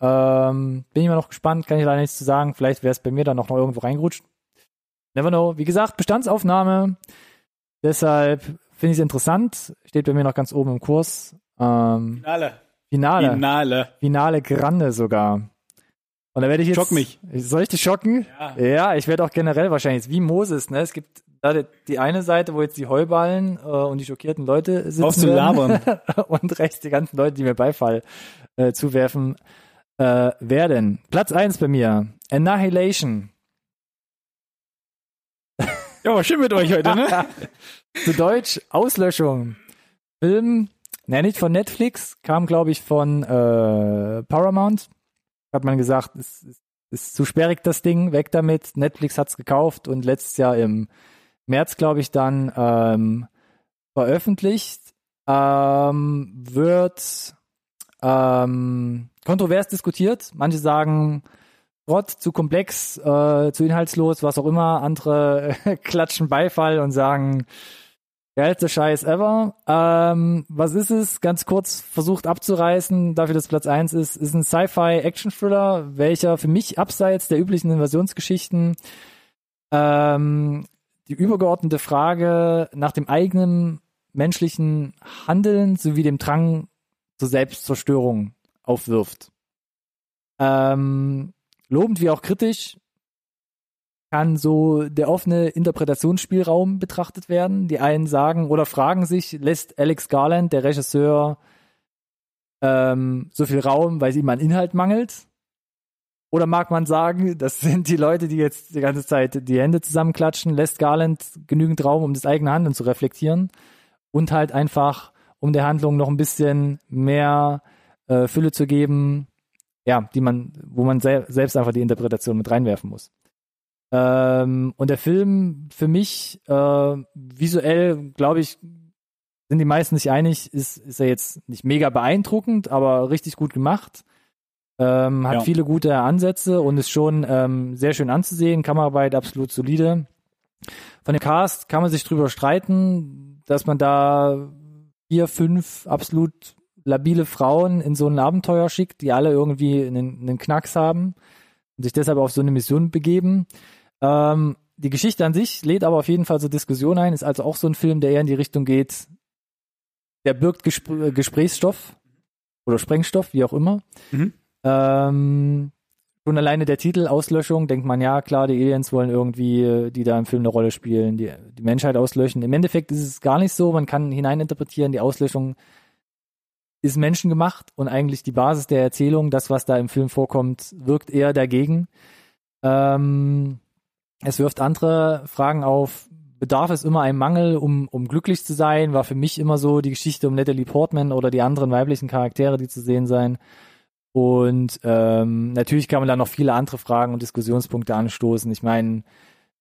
Ähm, bin ich mal noch gespannt, kann ich leider nichts zu sagen. Vielleicht wäre es bei mir dann noch, noch irgendwo reingerutscht. Never know. Wie gesagt, Bestandsaufnahme. Deshalb finde ich es interessant. Steht bei mir noch ganz oben im Kurs. Ähm, Finale. Finale. Finale. Finale Grande sogar. Und da werde ich jetzt. Schock mich. Soll ich dich schocken? Ja. Ja, ich werde auch generell wahrscheinlich wie Moses, ne? Es gibt da die- eine Seite, wo jetzt die Heuballen äh, und die schockierten Leute sitzen. Auf zu labern. und rechts die ganzen Leute, die mir Beifall äh, zuwerfen äh, werden. Platz eins bei mir. Annihilation. Ja, schön mit euch heute, ne? Zu Deutsch Auslöschung. Film, ne, nicht von Netflix, kam, glaube ich, von äh, Paramount. Hat man gesagt, es ist, ist zu sperrig das Ding, weg damit. Netflix hat's gekauft und letztes Jahr im März, glaube ich, dann ähm, veröffentlicht. Ähm, wird ähm, kontrovers diskutiert. Manche sagen, Gott, zu komplex, äh, zu inhaltslos, was auch immer. Andere klatschen Beifall und sagen, geilste Scheiß ever. Ähm, was ist es? Ganz kurz versucht abzureißen, dafür, dass Platz eins ist, ist ein Sci-Fi-Action-Thriller, welcher für mich abseits der üblichen Invasionsgeschichten ähm, die übergeordnete Frage nach dem eigenen menschlichen Handeln sowie dem Drang zur Selbstzerstörung aufwirft. Ähm, lobend wie auch kritisch kann so der offene Interpretationsspielraum betrachtet werden. Die einen sagen oder fragen sich, lässt Alex Garland, der Regisseur, ähm, so viel Raum, weil es ihm an Inhalt mangelt? Oder mag man sagen, das sind die Leute, die jetzt die ganze Zeit die Hände zusammenklatschen, lässt Garland genügend Raum, um das eigene Handeln zu reflektieren und halt einfach, um der Handlung noch ein bisschen mehr äh, Fülle zu geben, ja, die man, wo man sel selbst einfach die Interpretation mit reinwerfen muss. Ähm, und der Film für mich äh, visuell, glaube ich, sind die meisten sich einig, ist, ist er jetzt nicht mega beeindruckend, aber richtig gut gemacht. Ähm, hat Ja. viele gute Ansätze und ist schon ähm, sehr schön anzusehen. Kameraarbeit absolut solide. Von dem Cast kann man sich drüber streiten, dass man da vier, fünf absolut labile Frauen in so ein Abenteuer schickt, die alle irgendwie einen, einen Knacks haben und sich deshalb auf so eine Mission begeben. Ähm, die Geschichte an sich lädt aber auf jeden Fall zur Diskussion ein, ist also auch so ein Film, der eher in die Richtung geht, der birgt Gespr äh, Gesprächsstoff oder Sprengstoff, wie auch immer. Mhm. Ähm, schon alleine der Titel Auslöschung, denkt man, ja klar, die Aliens wollen irgendwie, äh, die da im Film eine Rolle spielen, die, die Menschheit auslöschen. Im Endeffekt ist es gar nicht so, man kann hineininterpretieren, die Auslöschung ist menschengemacht und eigentlich die Basis der Erzählung, das, was da im Film vorkommt, wirkt eher dagegen. Ähm, es wirft andere Fragen auf. Bedarf es immer einem Mangel, um, um glücklich zu sein? War für mich immer so die Geschichte um Natalie Portman oder die anderen weiblichen Charaktere, die zu sehen sein. Und ähm, natürlich kann man da noch viele andere Fragen und Diskussionspunkte anstoßen. Ich meine,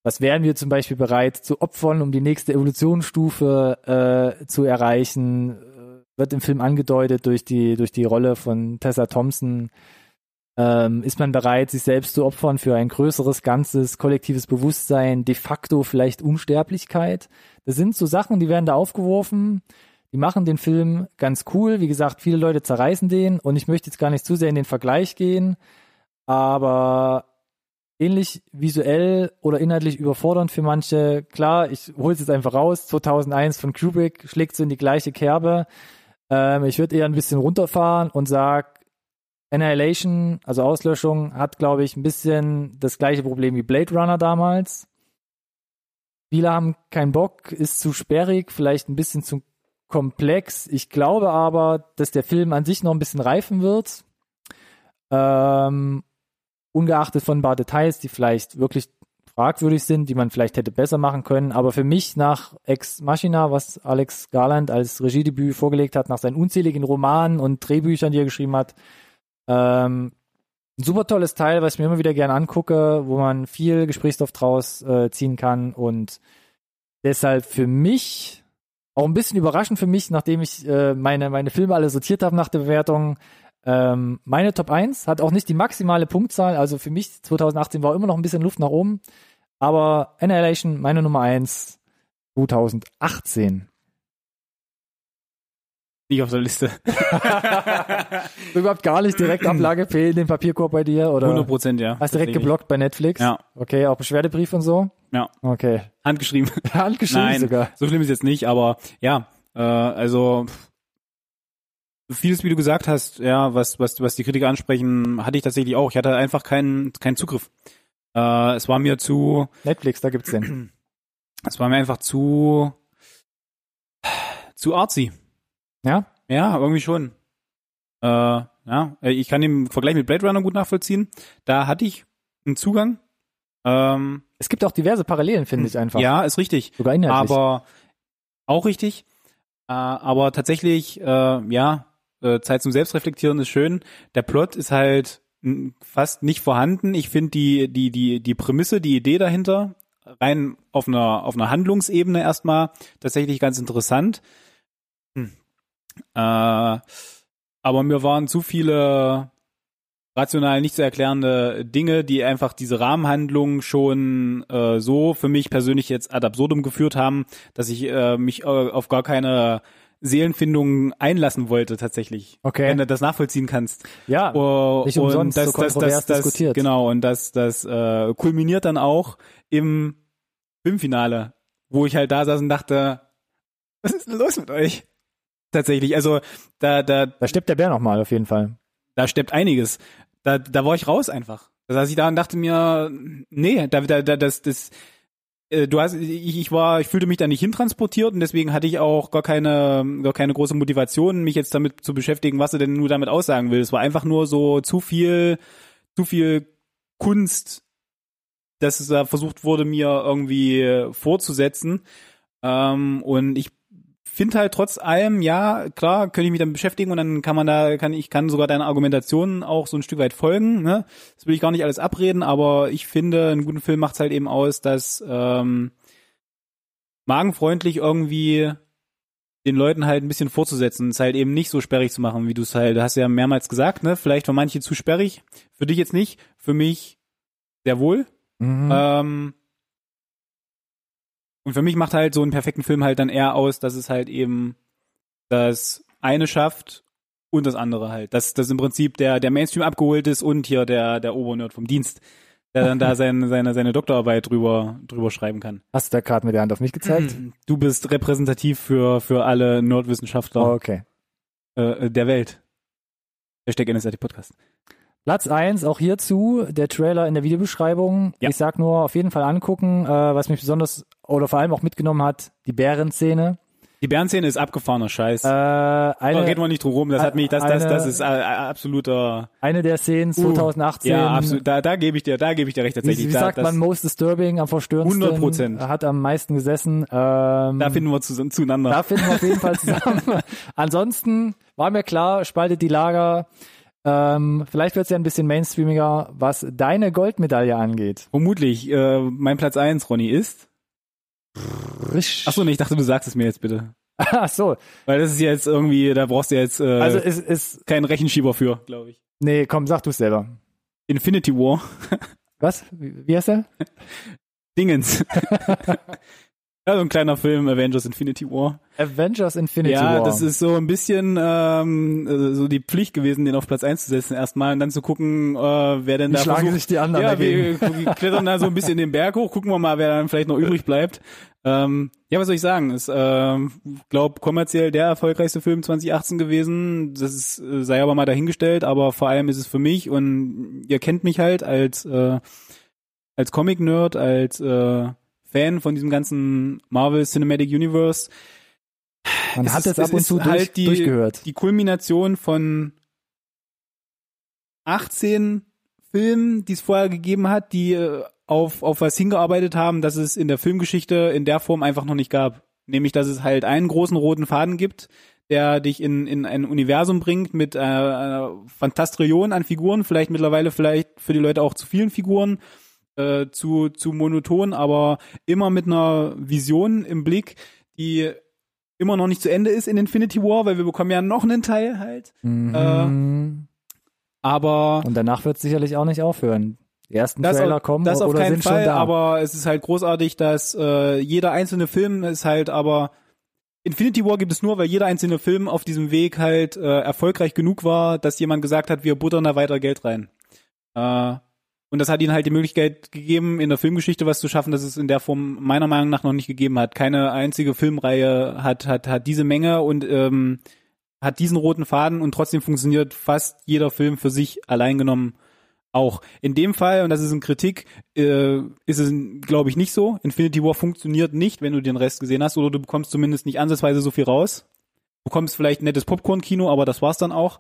was wären wir zum Beispiel bereit zu opfern, um die nächste Evolutionsstufe äh, zu erreichen? Äh, Wird im Film angedeutet durch die, durch die Rolle von Tessa Thompson. Ähm, ist man bereit, sich selbst zu opfern für ein größeres, ganzes, kollektives Bewusstsein, de facto vielleicht Unsterblichkeit? Das sind so Sachen, die werden da aufgeworfen. Die machen den Film ganz cool. Wie gesagt, viele Leute zerreißen den und ich möchte jetzt gar nicht zu sehr in den Vergleich gehen, aber ähnlich visuell oder inhaltlich überfordernd für manche. Klar, ich hole es jetzt einfach raus. 2001 von Kubrick schlägt so in die gleiche Kerbe. Ähm, ich würde eher ein bisschen runterfahren und sag, Annihilation, also Auslöschung, hat, glaube ich, ein bisschen das gleiche Problem wie Blade Runner damals. Viele haben keinen Bock, ist zu sperrig, vielleicht ein bisschen zu komplex. Ich glaube aber, dass der Film an sich noch ein bisschen reifen wird. Ähm, ungeachtet von ein paar Details, die vielleicht wirklich fragwürdig sind, die man vielleicht hätte besser machen können. Aber für mich nach Ex Machina, was Alex Garland als Regiedebüt vorgelegt hat, nach seinen unzähligen Romanen und Drehbüchern, die er geschrieben hat, ähm, ein super tolles Teil, was ich mir immer wieder gerne angucke, wo man viel Gesprächsstoff draus äh, ziehen kann und deshalb für mich auch ein bisschen überraschend für mich, nachdem ich äh, meine, meine Filme alle sortiert habe nach der Bewertung. Ähm, meine Top 1 hat auch nicht die maximale Punktzahl, also für mich 2018 war immer noch ein bisschen Luft nach oben, aber Annihilation, meine Nummer 1, 2018. Nicht auf der Liste. Überhaupt gar nicht direkt Ablage fehlen, den Papierkorb bei dir oder 100 Prozent, ja. hast direkt geblockt bei Netflix? Ja. Okay, auch Beschwerdebrief und so? Ja. Okay. Handgeschrieben. Handgeschrieben Nein, sogar. so schlimm ist jetzt nicht, aber ja, äh, also vieles, wie du gesagt hast, ja, was, was, was die Kritiker ansprechen, hatte ich tatsächlich auch. Ich hatte einfach keinen, keinen Zugriff. Äh, es war mir zu, Netflix, da gibt's den. es war mir einfach zu, zu artsy. Ja? Ja, irgendwie schon. Äh, ja, ich kann den Vergleich mit Blade Runner gut nachvollziehen. Da hatte ich einen Zugang. Ähm, Es gibt auch diverse Parallelen, finde ich einfach. ja, ist richtig. Sogar inhaltlich. Aber auch richtig. Äh, aber tatsächlich, äh, ja, äh, Zeit zum Selbstreflektieren ist schön. Der Plot ist halt fast nicht vorhanden. Ich finde die, die, die, die Prämisse, die Idee dahinter, rein auf einer, auf einer Handlungsebene erstmal tatsächlich ganz interessant. Äh, aber mir waren zu viele rational nicht zu erklärende Dinge, die einfach diese Rahmenhandlung schon äh, so für mich persönlich jetzt ad absurdum geführt haben, dass ich äh, mich äh, auf gar keine Seelenfindung einlassen wollte tatsächlich. Okay. Wenn du das nachvollziehen kannst. ja, Oh, Nicht umsonst das, so das, kontrovers das, das, diskutiert. Genau, und das, das äh, kulminiert dann auch im Filmfinale, wo ich halt da saß und dachte, Was ist denn los mit euch? Tatsächlich, also da, da, Da stirbt der Bär nochmal auf jeden Fall. da steppt einiges. Da, da war ich raus einfach. Da saß ich da und dachte mir, nee, da, da, da das, das, äh, du hast, ich, ich war, ich fühlte mich da nicht hintransportiert und deswegen hatte ich auch gar keine, gar keine große Motivation, mich jetzt damit zu beschäftigen, was du denn nur damit aussagen will. Es war einfach nur so zu viel, zu viel Kunst, dass es da versucht wurde, mir irgendwie vorzusetzen. Ähm, und ich finde halt trotz allem, ja, klar, könnte ich mich damit beschäftigen und dann kann man da, kann ich kann sogar deiner Argumentation auch so ein Stück weit folgen. Ne? Das will ich gar nicht alles abreden, aber ich finde, einen guten Film macht es halt eben aus, dass ähm, magenfreundlich irgendwie den Leuten halt ein bisschen vorzusetzen, es halt eben nicht so sperrig zu machen, wie du es halt, du hast ja mehrmals gesagt, ne? Vielleicht für manche zu sperrig, für dich jetzt nicht, für mich sehr wohl. Mhm. Ähm, und für mich macht halt so einen perfekten Film halt dann eher aus, dass es halt eben das eine schafft und das andere halt. Dass das im Prinzip der, der Mainstream abgeholt ist und hier der, der Obernerd vom Dienst, der dann da seine, seine, seine Doktorarbeit drüber, drüber schreiben kann. Hast du da gerade mit der Hand auf mich gezeigt? Du bist repräsentativ für, für alle Nordwissenschaftler Oh, okay. äh, der Welt. Hashtag NSRT Podcast. Platz eins auch hierzu, der Trailer in der Videobeschreibung. Ja. Ich sag nur, auf jeden Fall angucken, äh, was mich besonders oder vor allem auch mitgenommen hat, die Bärenszene. Die Bärenszene ist abgefahrener Scheiß. Äh, Da eine, reden wir nicht drum rum. Das hat mich, das, das, das eine- ist äh, absoluter. eine der Szenen 2018. Ja, absolut. Da, da gebe ich dir, da gebe ich dir recht Wie, tatsächlich. wie da, sagt das, man, most disturbing, am verstörendsten. 100%. Hat am meisten gesessen. Ähm, da finden wir zu, zueinander. Da finden wir auf jeden Fall zusammen. Ansonsten war mir klar, spaltet die Lager. Ähm, vielleicht wird es ja ein bisschen mainstreamiger, was deine Goldmedaille angeht. Vermutlich. Äh, mein Platz eins, Ronny, ist. Achso, nee, ich dachte, du sagst es mir jetzt bitte. Ach so. Weil das ist jetzt irgendwie, da brauchst du jetzt äh, Also es ist, keinen Rechenschieber für, glaube ich. nee, komm, sag du es selber. Infinity War. Was? Wie, wie heißt er? Dingens. ja, so ein kleiner Film, Avengers Infinity War. Avengers Infinity ja, War. das ist so ein bisschen ähm, äh, so die Pflicht gewesen, den auf Platz eins zu setzen erstmal und dann zu gucken, äh, wer denn da schlagen versucht, sich die anderen Ja, dagegen? wir, klettern da so ein bisschen den Berg hoch, gucken wir mal, wer dann vielleicht noch übrig bleibt. Ähm, ja, was soll ich sagen? Ist, ähm, glaub, kommerziell der erfolgreichste Film 2018 gewesen. Das ist, äh, sei aber mal dahingestellt, aber vor allem ist es für mich und ihr kennt mich halt als äh, als Comic-Nerd, als äh, Fan von diesem ganzen Marvel Cinematic Universe. Man es hat es ab und zu durch, halt die- durchgehört. Die Kulmination von 18 Filmen, die es vorher gegeben hat, die äh, auf, auf was hingearbeitet haben, dass es in der Filmgeschichte in der Form einfach noch nicht gab. Nämlich, dass es halt einen großen roten Faden gibt, der dich in, in ein Universum bringt mit äh, einer Fantastillion an Figuren, vielleicht mittlerweile vielleicht für die Leute auch zu vielen Figuren, äh, zu, zu monoton, aber immer mit einer Vision im Blick, die immer noch nicht zu Ende ist in Infinity War, weil wir bekommen ja noch einen Teil halt. Mhm. Aber und danach wird es sicherlich auch nicht aufhören. Die ersten das, Trailer auf, kommen das auf oder keinen sind Fall, schon da. aber es ist halt großartig, dass äh, jeder einzelne Film ist halt aber Infinity War gibt es nur, weil jeder einzelne Film auf diesem Weg halt äh, erfolgreich genug war, dass jemand gesagt hat, wir buttern da weiter Geld rein. Äh, und das hat ihnen halt die Möglichkeit gegeben, in der Filmgeschichte was zu schaffen, das es in der Form meiner Meinung nach noch nicht gegeben hat. Keine einzige Filmreihe hat, hat, hat diese Menge und ähm, hat diesen roten Faden und trotzdem funktioniert fast jeder Film für sich allein genommen auch. In dem Fall, und das ist eine Kritik, äh, ist es, glaube ich, nicht so. Infinity War funktioniert nicht, wenn du den Rest gesehen hast, oder du bekommst zumindest nicht ansatzweise so viel raus. Du bekommst vielleicht ein nettes Popcorn-Kino, aber das war's dann auch.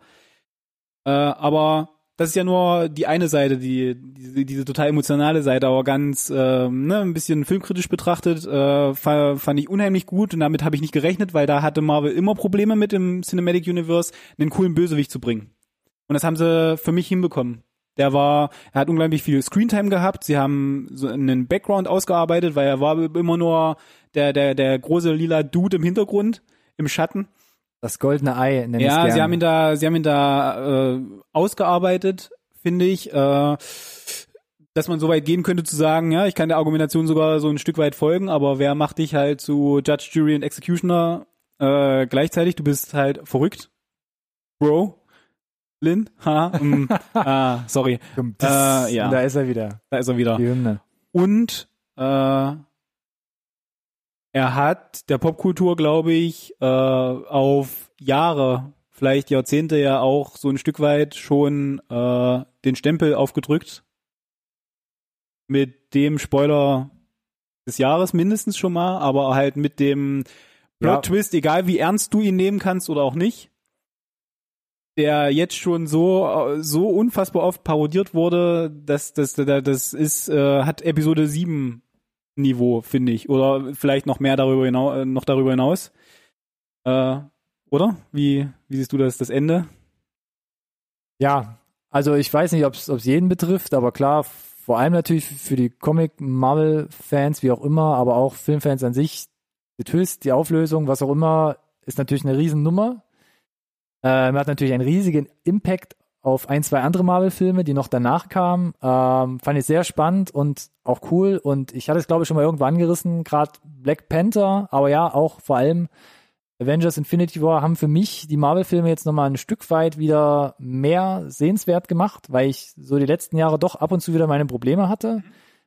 Äh, aber das ist ja nur die eine Seite, die, diese, diese total emotionale Seite, aber ganz äh, ne, ein bisschen filmkritisch betrachtet, äh, fa- fand ich unheimlich gut und damit habe ich nicht gerechnet, weil da hatte Marvel immer Probleme mit dem Cinematic Universe, einen coolen Bösewicht zu bringen. Und das haben sie für mich hinbekommen. Der war, er hat unglaublich viel Screentime gehabt. Sie haben so einen Background ausgearbeitet, weil er war immer nur der, der, der große lila Dude im Hintergrund, im Schatten. Das goldene Ei nenne Ja, ich sie haben ihn da, sie haben ihn da äh, ausgearbeitet, finde ich, äh, dass man so weit gehen könnte zu sagen, ja, ich kann der Argumentation sogar so ein Stück weit folgen, aber wer macht dich halt zu Judge, Jury und Executioner äh, gleichzeitig? Du bist halt verrückt, Bro. Lin, ha, mm, ah, sorry, Äh, ja. Da ist er wieder. da ist er wieder. Die Hymne. Und äh, er hat der Popkultur, glaube ich, äh, auf Jahre, vielleicht Jahrzehnte ja auch so ein Stück weit schon äh, den Stempel aufgedrückt. Mit dem Spoiler des Jahres mindestens schon mal, aber halt mit dem Plot-Twist, egal wie ernst du ihn nehmen kannst oder auch nicht, der jetzt schon so so unfassbar oft parodiert wurde, dass das das, das ist äh, hat Episode 7 Niveau, finde ich, oder vielleicht noch mehr darüber hinaus äh, noch darüber hinaus. Äh, oder? Wie wie siehst du das das Ende? Ja, also ich weiß nicht, ob es jeden betrifft, aber klar, vor allem natürlich für die Comic Marvel Fans, wie auch immer, aber auch Filmfans an sich, der Twist, die Auflösung, was auch immer, ist natürlich eine Riesennummer. Ähm, hat natürlich einen riesigen Impact auf ein, zwei andere Marvel-Filme, die noch danach kamen. Ähm, fand ich sehr spannend und auch cool. Und ich hatte es, glaube ich, schon mal irgendwo angerissen, gerade Black Panther, aber ja, auch vor allem Avengers Infinity War haben für mich die Marvel-Filme jetzt nochmal ein Stück weit wieder mehr sehenswert gemacht, weil ich so die letzten Jahre doch ab und zu wieder meine Probleme hatte.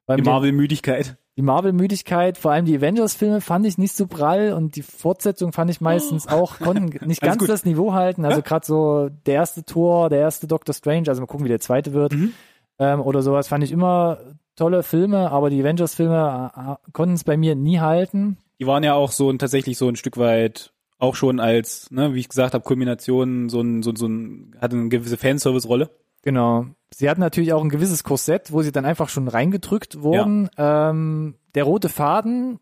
Die Marvel-Müdigkeit die Marvel-Müdigkeit, vor allem die Avengers-Filme fand ich nicht so prall und die Fortsetzung fand ich meistens oh. auch, konnten nicht ganz das Niveau halten. Also gerade so der erste Tor, der erste Doctor Strange, also mal gucken, wie der zweite wird mhm. ähm, oder sowas, fand ich immer tolle Filme, aber die Avengers-Filme äh, konnten es bei mir nie halten. Die waren ja auch so ein, tatsächlich so ein Stück weit auch schon als, ne, wie ich gesagt habe, Kulmination, so ein, so, so ein, hatte eine gewisse Fanservice-Rolle. Genau. Sie hatten natürlich auch ein gewisses Korsett, wo sie dann einfach schon reingedrückt wurden. Ja. Ähm, der rote Faden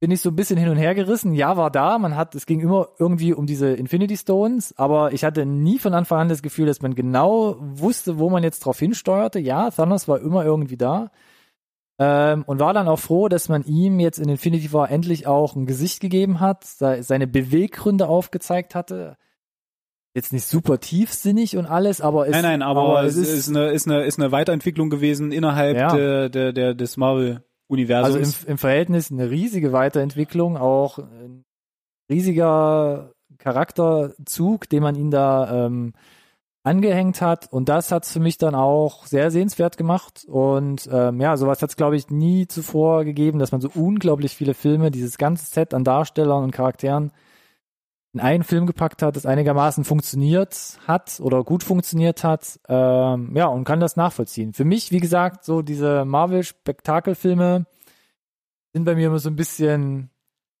bin ich so ein bisschen hin und her gerissen. Ja, war da. Man hat, es ging immer irgendwie um diese Infinity Stones, aber ich hatte nie von Anfang an das Gefühl, dass man genau wusste, wo man jetzt drauf hinsteuerte. Ja, Thanos war immer irgendwie da. Ähm, und war dann auch froh, dass man ihm jetzt in Infinity War endlich auch ein Gesicht gegeben hat, seine Beweggründe aufgezeigt hatte jetzt nicht super tiefsinnig und alles, aber es Nein, nein, aber, aber es ist, ist, eine ist eine ist eine Weiterentwicklung gewesen innerhalb ja. der, der der des Marvel Universums. Also im, im Verhältnis eine riesige Weiterentwicklung, auch ein riesiger Charakterzug, den man ihn da ähm, angehängt hat und das hat's für mich dann auch sehr sehenswert gemacht und ähm, ja, sowas hat's glaube ich nie zuvor gegeben, dass man so unglaublich viele Filme, dieses ganze Set an Darstellern und Charakteren in einen Film gepackt hat, das einigermaßen funktioniert hat oder gut funktioniert hat, ähm, ja, und kann das nachvollziehen. Für mich, wie gesagt, so diese Marvel-Spektakelfilme sind bei mir immer so ein bisschen,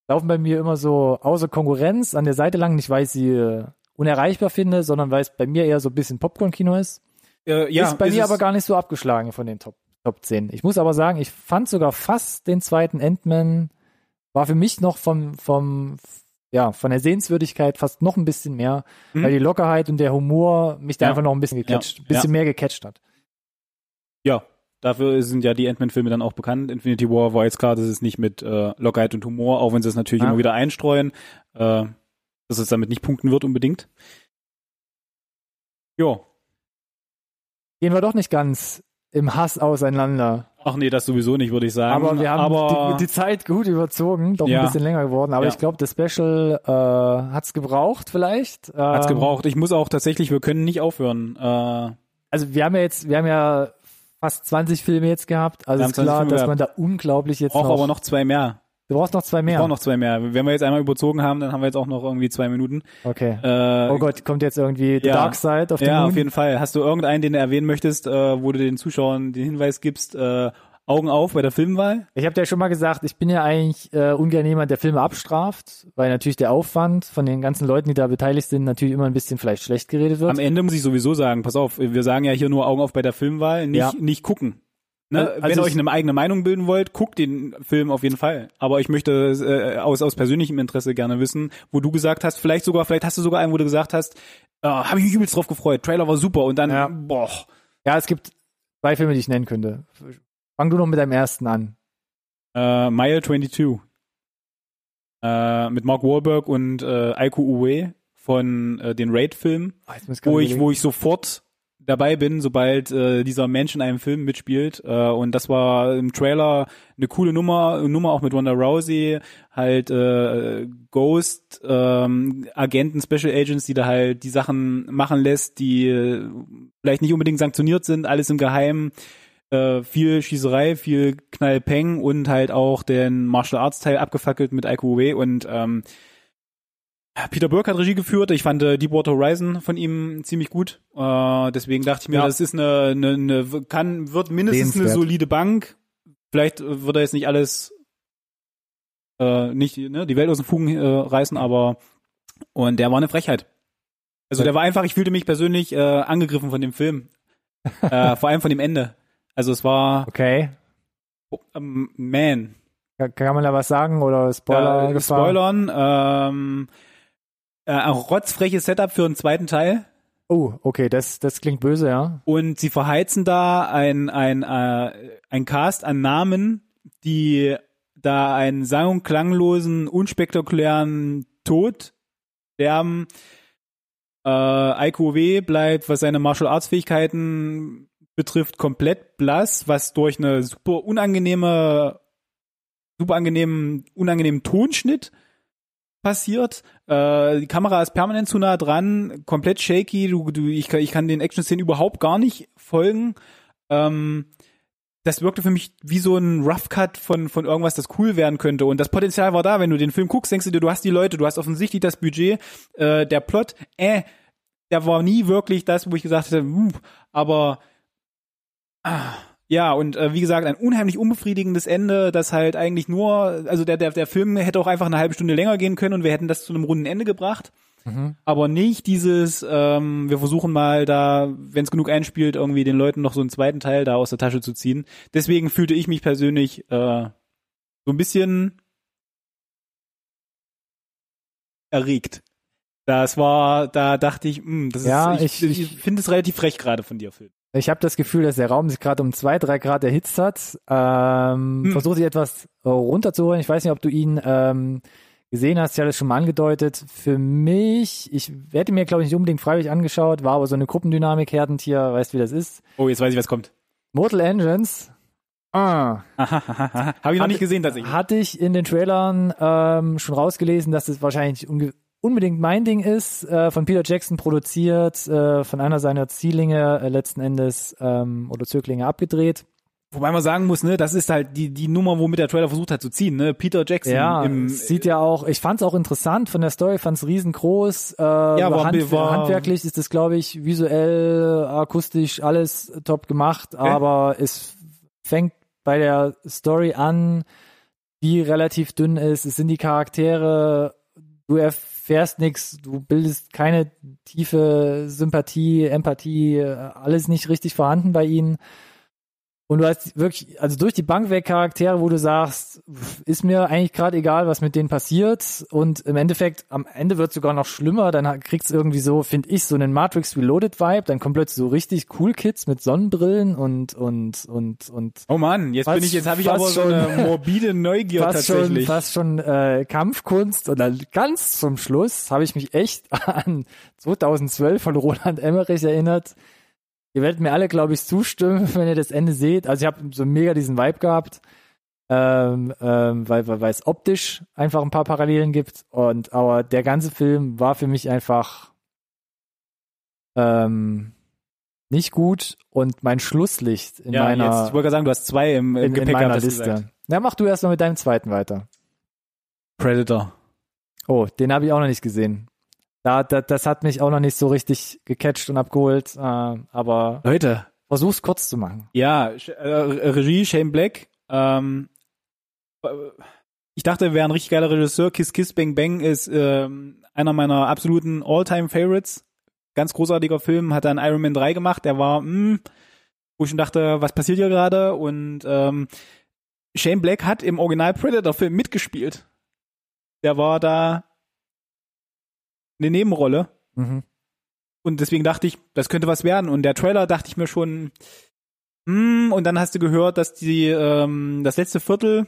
laufen bei mir immer so außer Konkurrenz an der Seite lang, nicht weil ich sie äh, unerreichbar finde, sondern weil es bei mir eher so ein bisschen Popcorn-Kino ist. Äh, ja, ist bei ist mir aber gar nicht so abgeschlagen von den Top, Top 10. Ich muss aber sagen, ich fand sogar fast den zweiten Ant-Man war für mich noch vom, vom, ja, von der Sehenswürdigkeit fast noch ein bisschen mehr, mhm. weil die Lockerheit und der Humor mich da ja. einfach noch ein bisschen gecatcht, ja. bisschen ja. mehr gecatcht hat. Ja, dafür sind ja die Ant-Man-Filme dann auch bekannt. Infinity War war jetzt klar, dass es nicht mit äh, Lockerheit und Humor, auch wenn sie es natürlich immer wieder einstreuen, äh, dass es damit nicht punkten wird unbedingt. Jo. Gehen wir doch nicht ganz im Hass auseinander. Ach nee, das sowieso nicht, würde ich sagen. Aber wir haben aber, die, die, Zeit gut überzogen, doch ja. ein bisschen länger geworden. Aber ja. ich glaube, das Special äh, hat's gebraucht vielleicht. Ähm, hat's gebraucht. Ich muss auch tatsächlich, wir können nicht aufhören. Äh, also wir haben ja jetzt, wir haben ja fast 20 Filme jetzt gehabt. Also ist klar, dass man da unglaublich jetzt Auch noch, aber noch zwei mehr. Du brauchst noch zwei mehr. Ich brauche noch zwei mehr. Wenn wir jetzt einmal überzogen haben, dann haben wir jetzt auch noch irgendwie zwei Minuten. Okay. Äh, oh Gott, kommt jetzt irgendwie ja, Dark Side auf den Ja, Moon? auf jeden Fall. Hast du irgendeinen, den du erwähnen möchtest, äh, wo du den Zuschauern den Hinweis gibst, äh, Augen auf bei der Filmwahl? Ich habe dir ja schon mal gesagt, ich bin ja eigentlich äh, ungern jemand, der Filme abstraft, weil natürlich der Aufwand von den ganzen Leuten, die da beteiligt sind, natürlich immer ein bisschen vielleicht schlecht geredet wird. Am Ende muss ich sowieso sagen, pass auf, wir sagen ja hier nur Augen auf bei der Filmwahl, nicht, ja. nicht gucken. Ne? Also Wenn ihr euch eine eigene Meinung bilden wollt, guckt den Film auf jeden Fall. Aber ich möchte äh, aus, aus persönlichem Interesse gerne wissen, wo du gesagt hast, vielleicht sogar, vielleicht hast du sogar einen, wo du gesagt hast, äh, habe ich mich übelst drauf gefreut, Trailer war super und dann, ja. boah. Ja, es gibt zwei Filme, die ich nennen könnte. Fang du noch mit deinem ersten an. Äh, Mile 22. Äh, mit Mark Wahlberg und äh, Aiko Uwe von äh, den Raid-Filmen, oh, wo ich, wo ich sofort dabei bin, sobald äh, dieser Mensch in einem Film mitspielt. Äh, und das war im Trailer eine coole Nummer, Nummer auch mit Ronda Rousey, halt äh, Ghost, ähm, Agenten, Special Agents, die da halt die Sachen machen lässt, die äh, vielleicht nicht unbedingt sanktioniert sind, alles im Geheimen. äh, viel Schießerei, viel Knallpeng und halt auch den Martial Arts Teil abgefackelt mit Iko Uwe und ähm, Peter Burke hat Regie geführt. Ich fand äh, Deepwater Horizon von ihm ziemlich gut. Äh, deswegen dachte ich mir, Ja. das ist eine, eine, eine kann wird mindestens eine solide Bank. Vielleicht äh, wird er jetzt nicht alles äh, nicht ne, die Welt aus den Fugen äh, reißen, aber und der war eine Frechheit. Also der war einfach, ich fühlte mich persönlich äh, angegriffen von dem Film. äh, vor allem von dem Ende. Also es war Okay. oh, ähm, man. Kann, kann man da was sagen oder Spoiler? Äh? Spoilern. Ähm, äh, ein rotzfreches Setup für einen zweiten Teil. Oh, okay, das, das klingt böse, ja. Und sie verheizen da ein, ein, äh, ein Cast an Namen, die da einen sang- und klanglosen, unspektakulären Tod sterben. Äh, Iko W bleibt, was seine Martial Arts Fähigkeiten betrifft, komplett blass, was durch eine super unangenehme, super angenehmen, unangenehmen Tonschnitt passiert. Äh, die Kamera ist permanent zu nah dran, komplett shaky. Du, du, ich, kann, ich kann den Action-Szenen überhaupt gar nicht folgen. Ähm, das wirkte für mich wie so ein Rough Cut von, von irgendwas, das cool werden könnte. Und das Potenzial war da. Wenn du den Film guckst, denkst du dir, du hast die Leute, du hast offensichtlich das Budget, äh, der Plot, äh, der war nie wirklich das, wo ich gesagt hätte, aber ah, ja, und äh, wie gesagt, ein unheimlich unbefriedigendes Ende, das halt eigentlich nur, also der, der, der Film hätte auch einfach eine halbe Stunde länger gehen können und wir hätten das zu einem runden Ende gebracht. Mhm. Aber nicht dieses, ähm, wir versuchen mal da, wenn es genug einspielt, irgendwie den Leuten noch so einen zweiten Teil da aus der Tasche zu ziehen. Deswegen fühlte ich mich persönlich äh, so ein bisschen erregt. Das war, da dachte ich, mh, das Ja, ist, ich, ich- ich, finde es relativ frech gerade von dir, Phil. Ich habe das Gefühl, dass der Raum sich gerade um zwei, drei Grad erhitzt hat. Ähm, Hm. Versuche sich etwas äh, runterzuholen. Ich weiß nicht, ob du ihn ähm, gesehen hast. Ich hatte es schon mal angedeutet. Für mich, ich werde mir, glaube ich, nicht unbedingt freiwillig angeschaut, war aber so eine Gruppendynamik, Herdentier, weißt wie das ist. Oh, jetzt weiß ich, was kommt. Mortal Engines. Ah, Habe ich noch Hatte- nicht gesehen, tatsächlich. hatte ich in den Trailern ähm, schon rausgelesen, dass es wahrscheinlich unge unbedingt mein Ding ist, äh, von Peter Jackson produziert, äh, von einer seiner Ziehlinge äh, letzten Endes ähm, oder Zöglinge abgedreht. Wobei man sagen muss, ne, das ist halt die, die Nummer, womit der Trailer versucht hat zu ziehen, ne? Peter Jackson Ja, im, sieht ja auch, ich fand es auch interessant von der Story, fand es riesengroß. Äh, ja, war- Hand, war- handwerklich ist es, glaube ich, visuell, akustisch, alles top gemacht, aber es fängt bei der Story an, die relativ dünn ist. Es sind die Charaktere, du erfährst nichts, du bildest keine tiefe Sympathie, Empathie, äh, alles nicht richtig vorhanden bei ihnen. Und du hast wirklich, also durch die Bank weg Charaktere, wo du sagst, ist mir eigentlich gerade egal, was mit denen passiert. Und im Endeffekt, am Ende wird sogar noch schlimmer. Dann kriegt's irgendwie so, finde ich, so einen Matrix Reloaded Vibe. Dann kommen plötzlich so richtig cool Kids mit Sonnenbrillen und und und und Oh Mann, jetzt bin ich, jetzt habe ich aber so schon- eine morbide Neugier fast schon, tatsächlich. fast schon äh, Kampfkunst. Und dann ganz zum Schluss habe ich mich echt an 2012 von Roland Emmerich erinnert. Ihr werdet mir alle, glaube ich, zustimmen, wenn ihr das Ende seht. Also ich habe so mega diesen Vibe gehabt, ähm, ähm, weil, weil, weil es optisch einfach ein paar Parallelen gibt. Und aber der ganze Film war für mich einfach ähm, nicht gut und mein Schlusslicht in ja, meiner jetzt, ich wollte gerade sagen, du hast zwei im, im in, in Gepäck meiner hast du Liste. gesagt. Na, mach du erst mal mit deinem zweiten weiter. Predator. Oh, den habe ich auch noch nicht gesehen. Da, da, das hat mich auch noch nicht so richtig gecatcht und abgeholt, äh, aber Leute, versuch's kurz zu machen. ja, äh, Regie Shane Black. Ähm, äh, ich dachte, er wäre ein richtig geiler Regisseur. Kiss Kiss Bang Bang ist ähm, einer meiner absoluten All-Time Favorites. Ganz großartiger Film, hat dann Iron Man 3 gemacht. Der war, mh, wo ich schon dachte, was passiert hier gerade? Und ähm, Shane Black hat im Original Predator-Film mitgespielt. Der war da eine Nebenrolle. Mhm. Und deswegen dachte ich, das könnte was werden. Und der Trailer dachte ich mir schon, hm, und dann hast du gehört, dass die ähm, das letzte Viertel,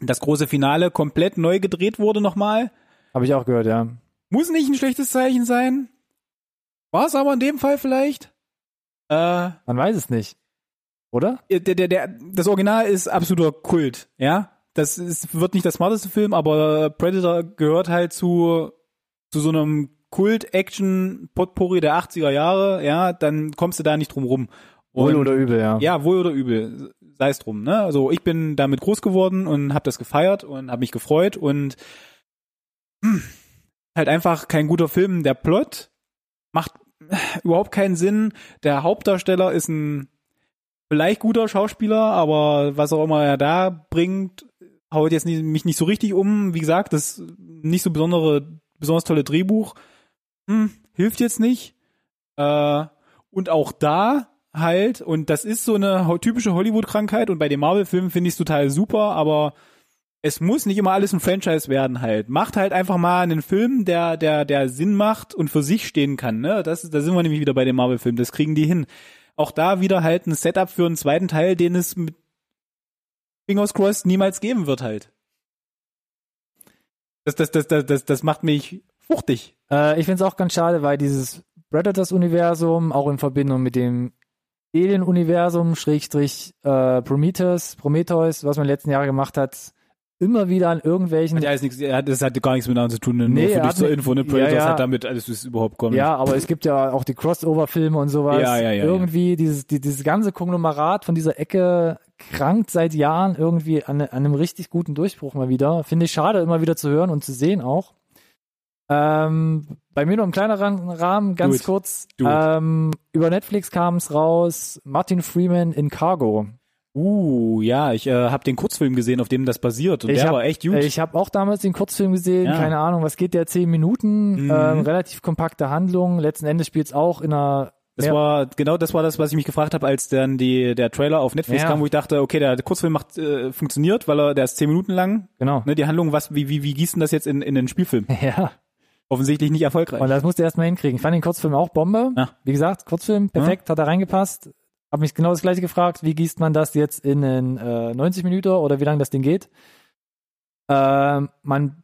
das große Finale, komplett neu gedreht wurde nochmal. Habe ich auch gehört, ja. Muss nicht ein schlechtes Zeichen sein. War es aber in dem Fall vielleicht. Äh, Man weiß es nicht. Oder? der, der, der, das Original ist absoluter Kult, ja. Das ist, wird nicht der smarteste Film, aber Predator gehört halt zu, zu so einem Kult-Action-Potpourri der 80er Jahre, ja, dann kommst du da nicht drum rum. Wohl Und- oder übel, ja. Ja, wohl oder übel, sei es drum. Ne? Also ich bin damit groß geworden und habe das gefeiert und habe mich gefreut und hm, halt einfach kein guter Film. Der Plot macht überhaupt keinen Sinn. Der Hauptdarsteller ist ein vielleicht guter Schauspieler, aber was auch immer er da bringt, haut jetzt nicht, mich nicht so richtig um. Wie gesagt, das nicht so besondere, besonders tolle Drehbuch hm, hilft jetzt nicht. Äh, und auch da halt, und das ist so eine typische Hollywood-Krankheit und bei den Marvel-Filmen finde ich es total super, aber es muss nicht immer alles ein Franchise werden halt. Macht halt einfach mal einen Film, der, der, der Sinn macht und für sich stehen kann, ne? Das, da sind wir nämlich wieder bei den Marvel-Filmen, das kriegen die hin. Auch da wieder halt ein Setup für einen zweiten Teil, den es mit Fingers crossed niemals geben wird halt. Das, das, das, das, das, das macht mich fuchtig. Äh, ich finde es auch ganz schade, weil dieses Predators-Universum auch in Verbindung mit dem Alien-Universum, Schrägstrich äh, Prometheus, Prometheus, was man in den letzten Jahren gemacht hat, immer wieder an irgendwelchen Hat ja alles nichts, hat- das hat gar nichts miteinander zu tun, ne? Nee, nur für dich zur Info, ne? ja, Predators ja. hat damit alles ist überhaupt kommen. Ja, aber es gibt ja auch die Crossover-Filme und sowas. Ja, ja, ja, irgendwie dieses, die, dieses ganze Konglomerat von dieser Ecke krankt seit Jahren irgendwie an, an einem richtig guten Durchbruch mal wieder. Finde ich schade, immer wieder zu hören und zu sehen auch. Ähm, bei mir nur im kleineren Rahmen, ganz it. kurz. It. Ähm, über Netflix kam es raus, Martin Freeman in Cargo. Uh, ja, ich äh, habe den Kurzfilm gesehen, auf dem das basiert und Ich der hab- war echt gut. Ich habe auch damals den Kurzfilm gesehen, Ja. keine Ahnung, was geht der, zehn Minuten, Mhm. ähm, relativ kompakte Handlung. Letzten Endes spielt es auch in einer das mehr- war genau das war das, was ich mich gefragt habe, als dann die der Trailer auf Netflix Ja. kam, wo ich dachte, okay, der Kurzfilm macht äh, funktioniert, weil er der ist zehn Minuten lang. genau. Ne, die Handlung, was wie wie wie gießen das jetzt in in den Spielfilm? Ja. Offensichtlich nicht erfolgreich. Und das musste er erstmal hinkriegen. Ich fand den Kurzfilm auch Bombe. Ja. Wie gesagt, Kurzfilm, perfekt, hat da reingepasst. Hab mich genau das gleiche gefragt, wie gießt man das jetzt in einen, äh, 90 Minuten oder wie lange das Ding geht. Ähm, man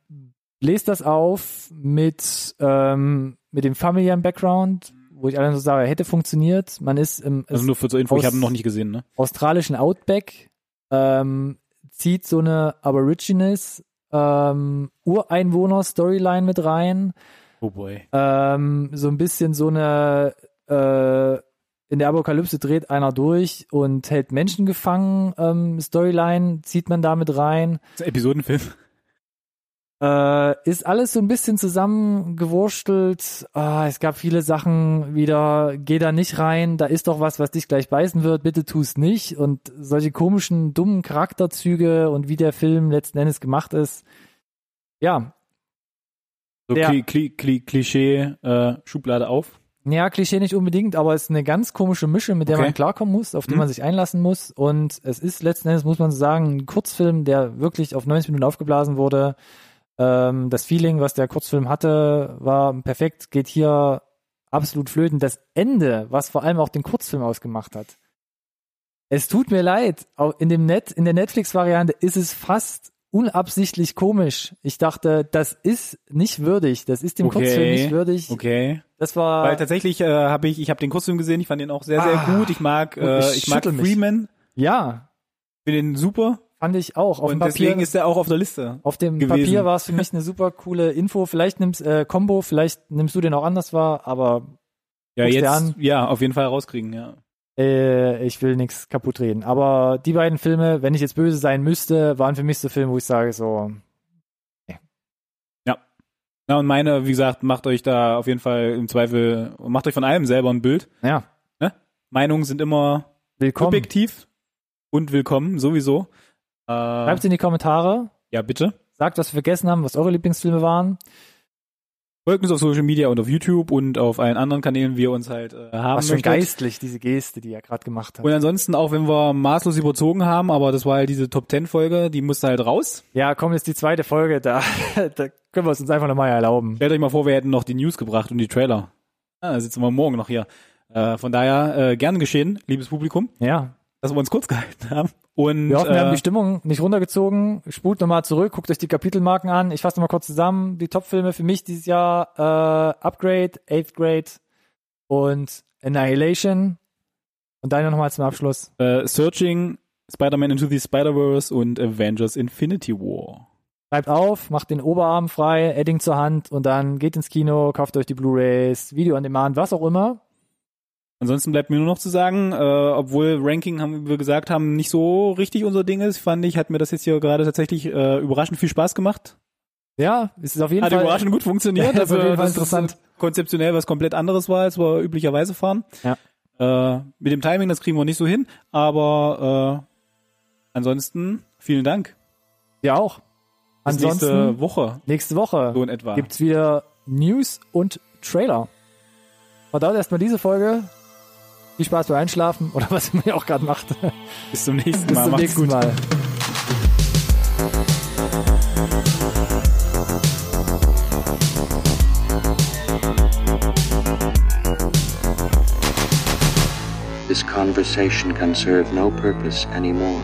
bläst das auf mit, ähm, mit dem familiären Background, wo ich allerdings so sage, hätte funktioniert. Man ist im also nur für zur Info, ich habe ihn noch nicht gesehen, ne? australischen Outback, ähm, zieht so eine Aborigines, ähm, Ureinwohner-Storyline mit rein. Oh boy. Ähm, so ein bisschen so eine äh, in der Apokalypse dreht einer durch und hält Menschen gefangen. Ähm, Storyline zieht man da mit rein. Das Episodenfilm. Äh, ist alles so ein bisschen zusammengewurstelt. Ah, es gab viele Sachen wieder, geh da nicht rein, da ist doch was, was dich gleich beißen wird, bitte tu's nicht. Und solche komischen, dummen Charakterzüge und wie der Film letzten Endes gemacht ist. Ja, So Ja. Kli Kli Kli Klischee äh, Schublade auf. Ja, Klischee nicht unbedingt, aber es ist eine ganz komische Mische, mit der Okay. man klarkommen muss, auf die Mhm. man sich einlassen muss. Und es ist letzten Endes, muss man so sagen, ein Kurzfilm, der wirklich auf 90 Minuten aufgeblasen wurde. Ähm, das Feeling, was der Kurzfilm hatte, war perfekt, geht hier absolut flöten. Das Ende, was vor allem auch den Kurzfilm ausgemacht hat. Es tut mir leid, auch in dem Net, in der Netflix-Variante ist es fast unabsichtlich komisch. Ich dachte, das ist nicht würdig. Das ist dem Okay. Kurzfilm nicht würdig. Okay. Das war Weil tatsächlich äh, habe ich, ich habe den Kurzfilm gesehen, ich fand den auch sehr, sehr Ah. gut. Ich mag, äh, ich ich mag schüttel mich. Freeman, Ja, finde den super fand ich auch. Auf dem und Papier, deswegen ist er auch auf der Liste. auf dem gewesen. Papier war es für mich eine super coole Info. Vielleicht nimmst äh, Combo, vielleicht nimmst du den auch anders wahr, aber Ja, jetzt, an. ja, auf jeden Fall rauskriegen, ja. äh, ich will nichts kaputt reden. Aber die beiden Filme, wenn ich jetzt böse sein müsste, waren für mich so Filme, wo ich sage so, Na, und meine, wie gesagt, macht euch da auf jeden Fall im Zweifel, macht euch von allem selber ein Bild. ja, Meinungen sind immer willkommen. subjektiv und willkommen, sowieso. Schreibt in die Kommentare, ja, bitte. sagt, was wir vergessen haben, was eure Lieblingsfilme waren. Folgt uns auf Social Media und auf YouTube und auf allen anderen Kanälen, wie ihr uns halt äh, haben Was schon möchtet. geistlich, diese Geste, die er gerade gemacht hat. Und ansonsten, auch wenn wir maßlos überzogen haben, aber das war halt diese Top Ten Folge, die musste halt raus. Ja, komm, jetzt die zweite Folge, da, da können wir es uns einfach nochmal erlauben. Stellt euch mal vor, wir hätten noch die News gebracht und die Trailer. Ja, da sitzen wir morgen noch hier. Äh, von daher, äh, gern geschehen, liebes Publikum, Ja, dass wir uns kurz gehalten haben. Und Wir hoffen, wir haben äh, die Stimmung nicht runtergezogen. Spult nochmal zurück, guckt euch die Kapitelmarken an. Ich fasse nochmal kurz zusammen. Die Top-Filme für mich dieses Jahr äh, Upgrade, Eighth Grade und Annihilation. Und deine nochmal zum Abschluss. äh, Searching, Spider-Man Into the Spider-Verse und Avengers Infinity War. Schreibt auf, macht den Oberarm frei, Edding zur Hand und dann geht ins Kino, kauft euch die Blu-Rays, Video on Demand, was auch immer. Ansonsten bleibt mir nur noch zu sagen, äh, obwohl Ranking, haben wie wir gesagt haben, nicht so richtig unser Ding ist, fand ich, hat mir das jetzt hier gerade tatsächlich äh, überraschend viel Spaß gemacht. Ja, es ist auf jeden Hat Fall. überraschend gut funktioniert. Ja, ist auf jeden Fall das ist, interessant. äh, konzeptionell was komplett anderes war, als wir üblicherweise fahren. Ja. Äh, mit dem Timing, das kriegen wir nicht so hin, aber äh, ansonsten vielen Dank. Ja auch. Bis Ansonsten nächste Woche, nächste Woche so in etwa. gibt's wieder News und Trailer. Verdaut erstmal diese Folge. Viel Spaß beim Einschlafen oder was ihr auch gerade macht. Bis zum nächsten Bis Mal. zum Macht's nächsten gut. Mal. This conversation can serve no purpose anymore.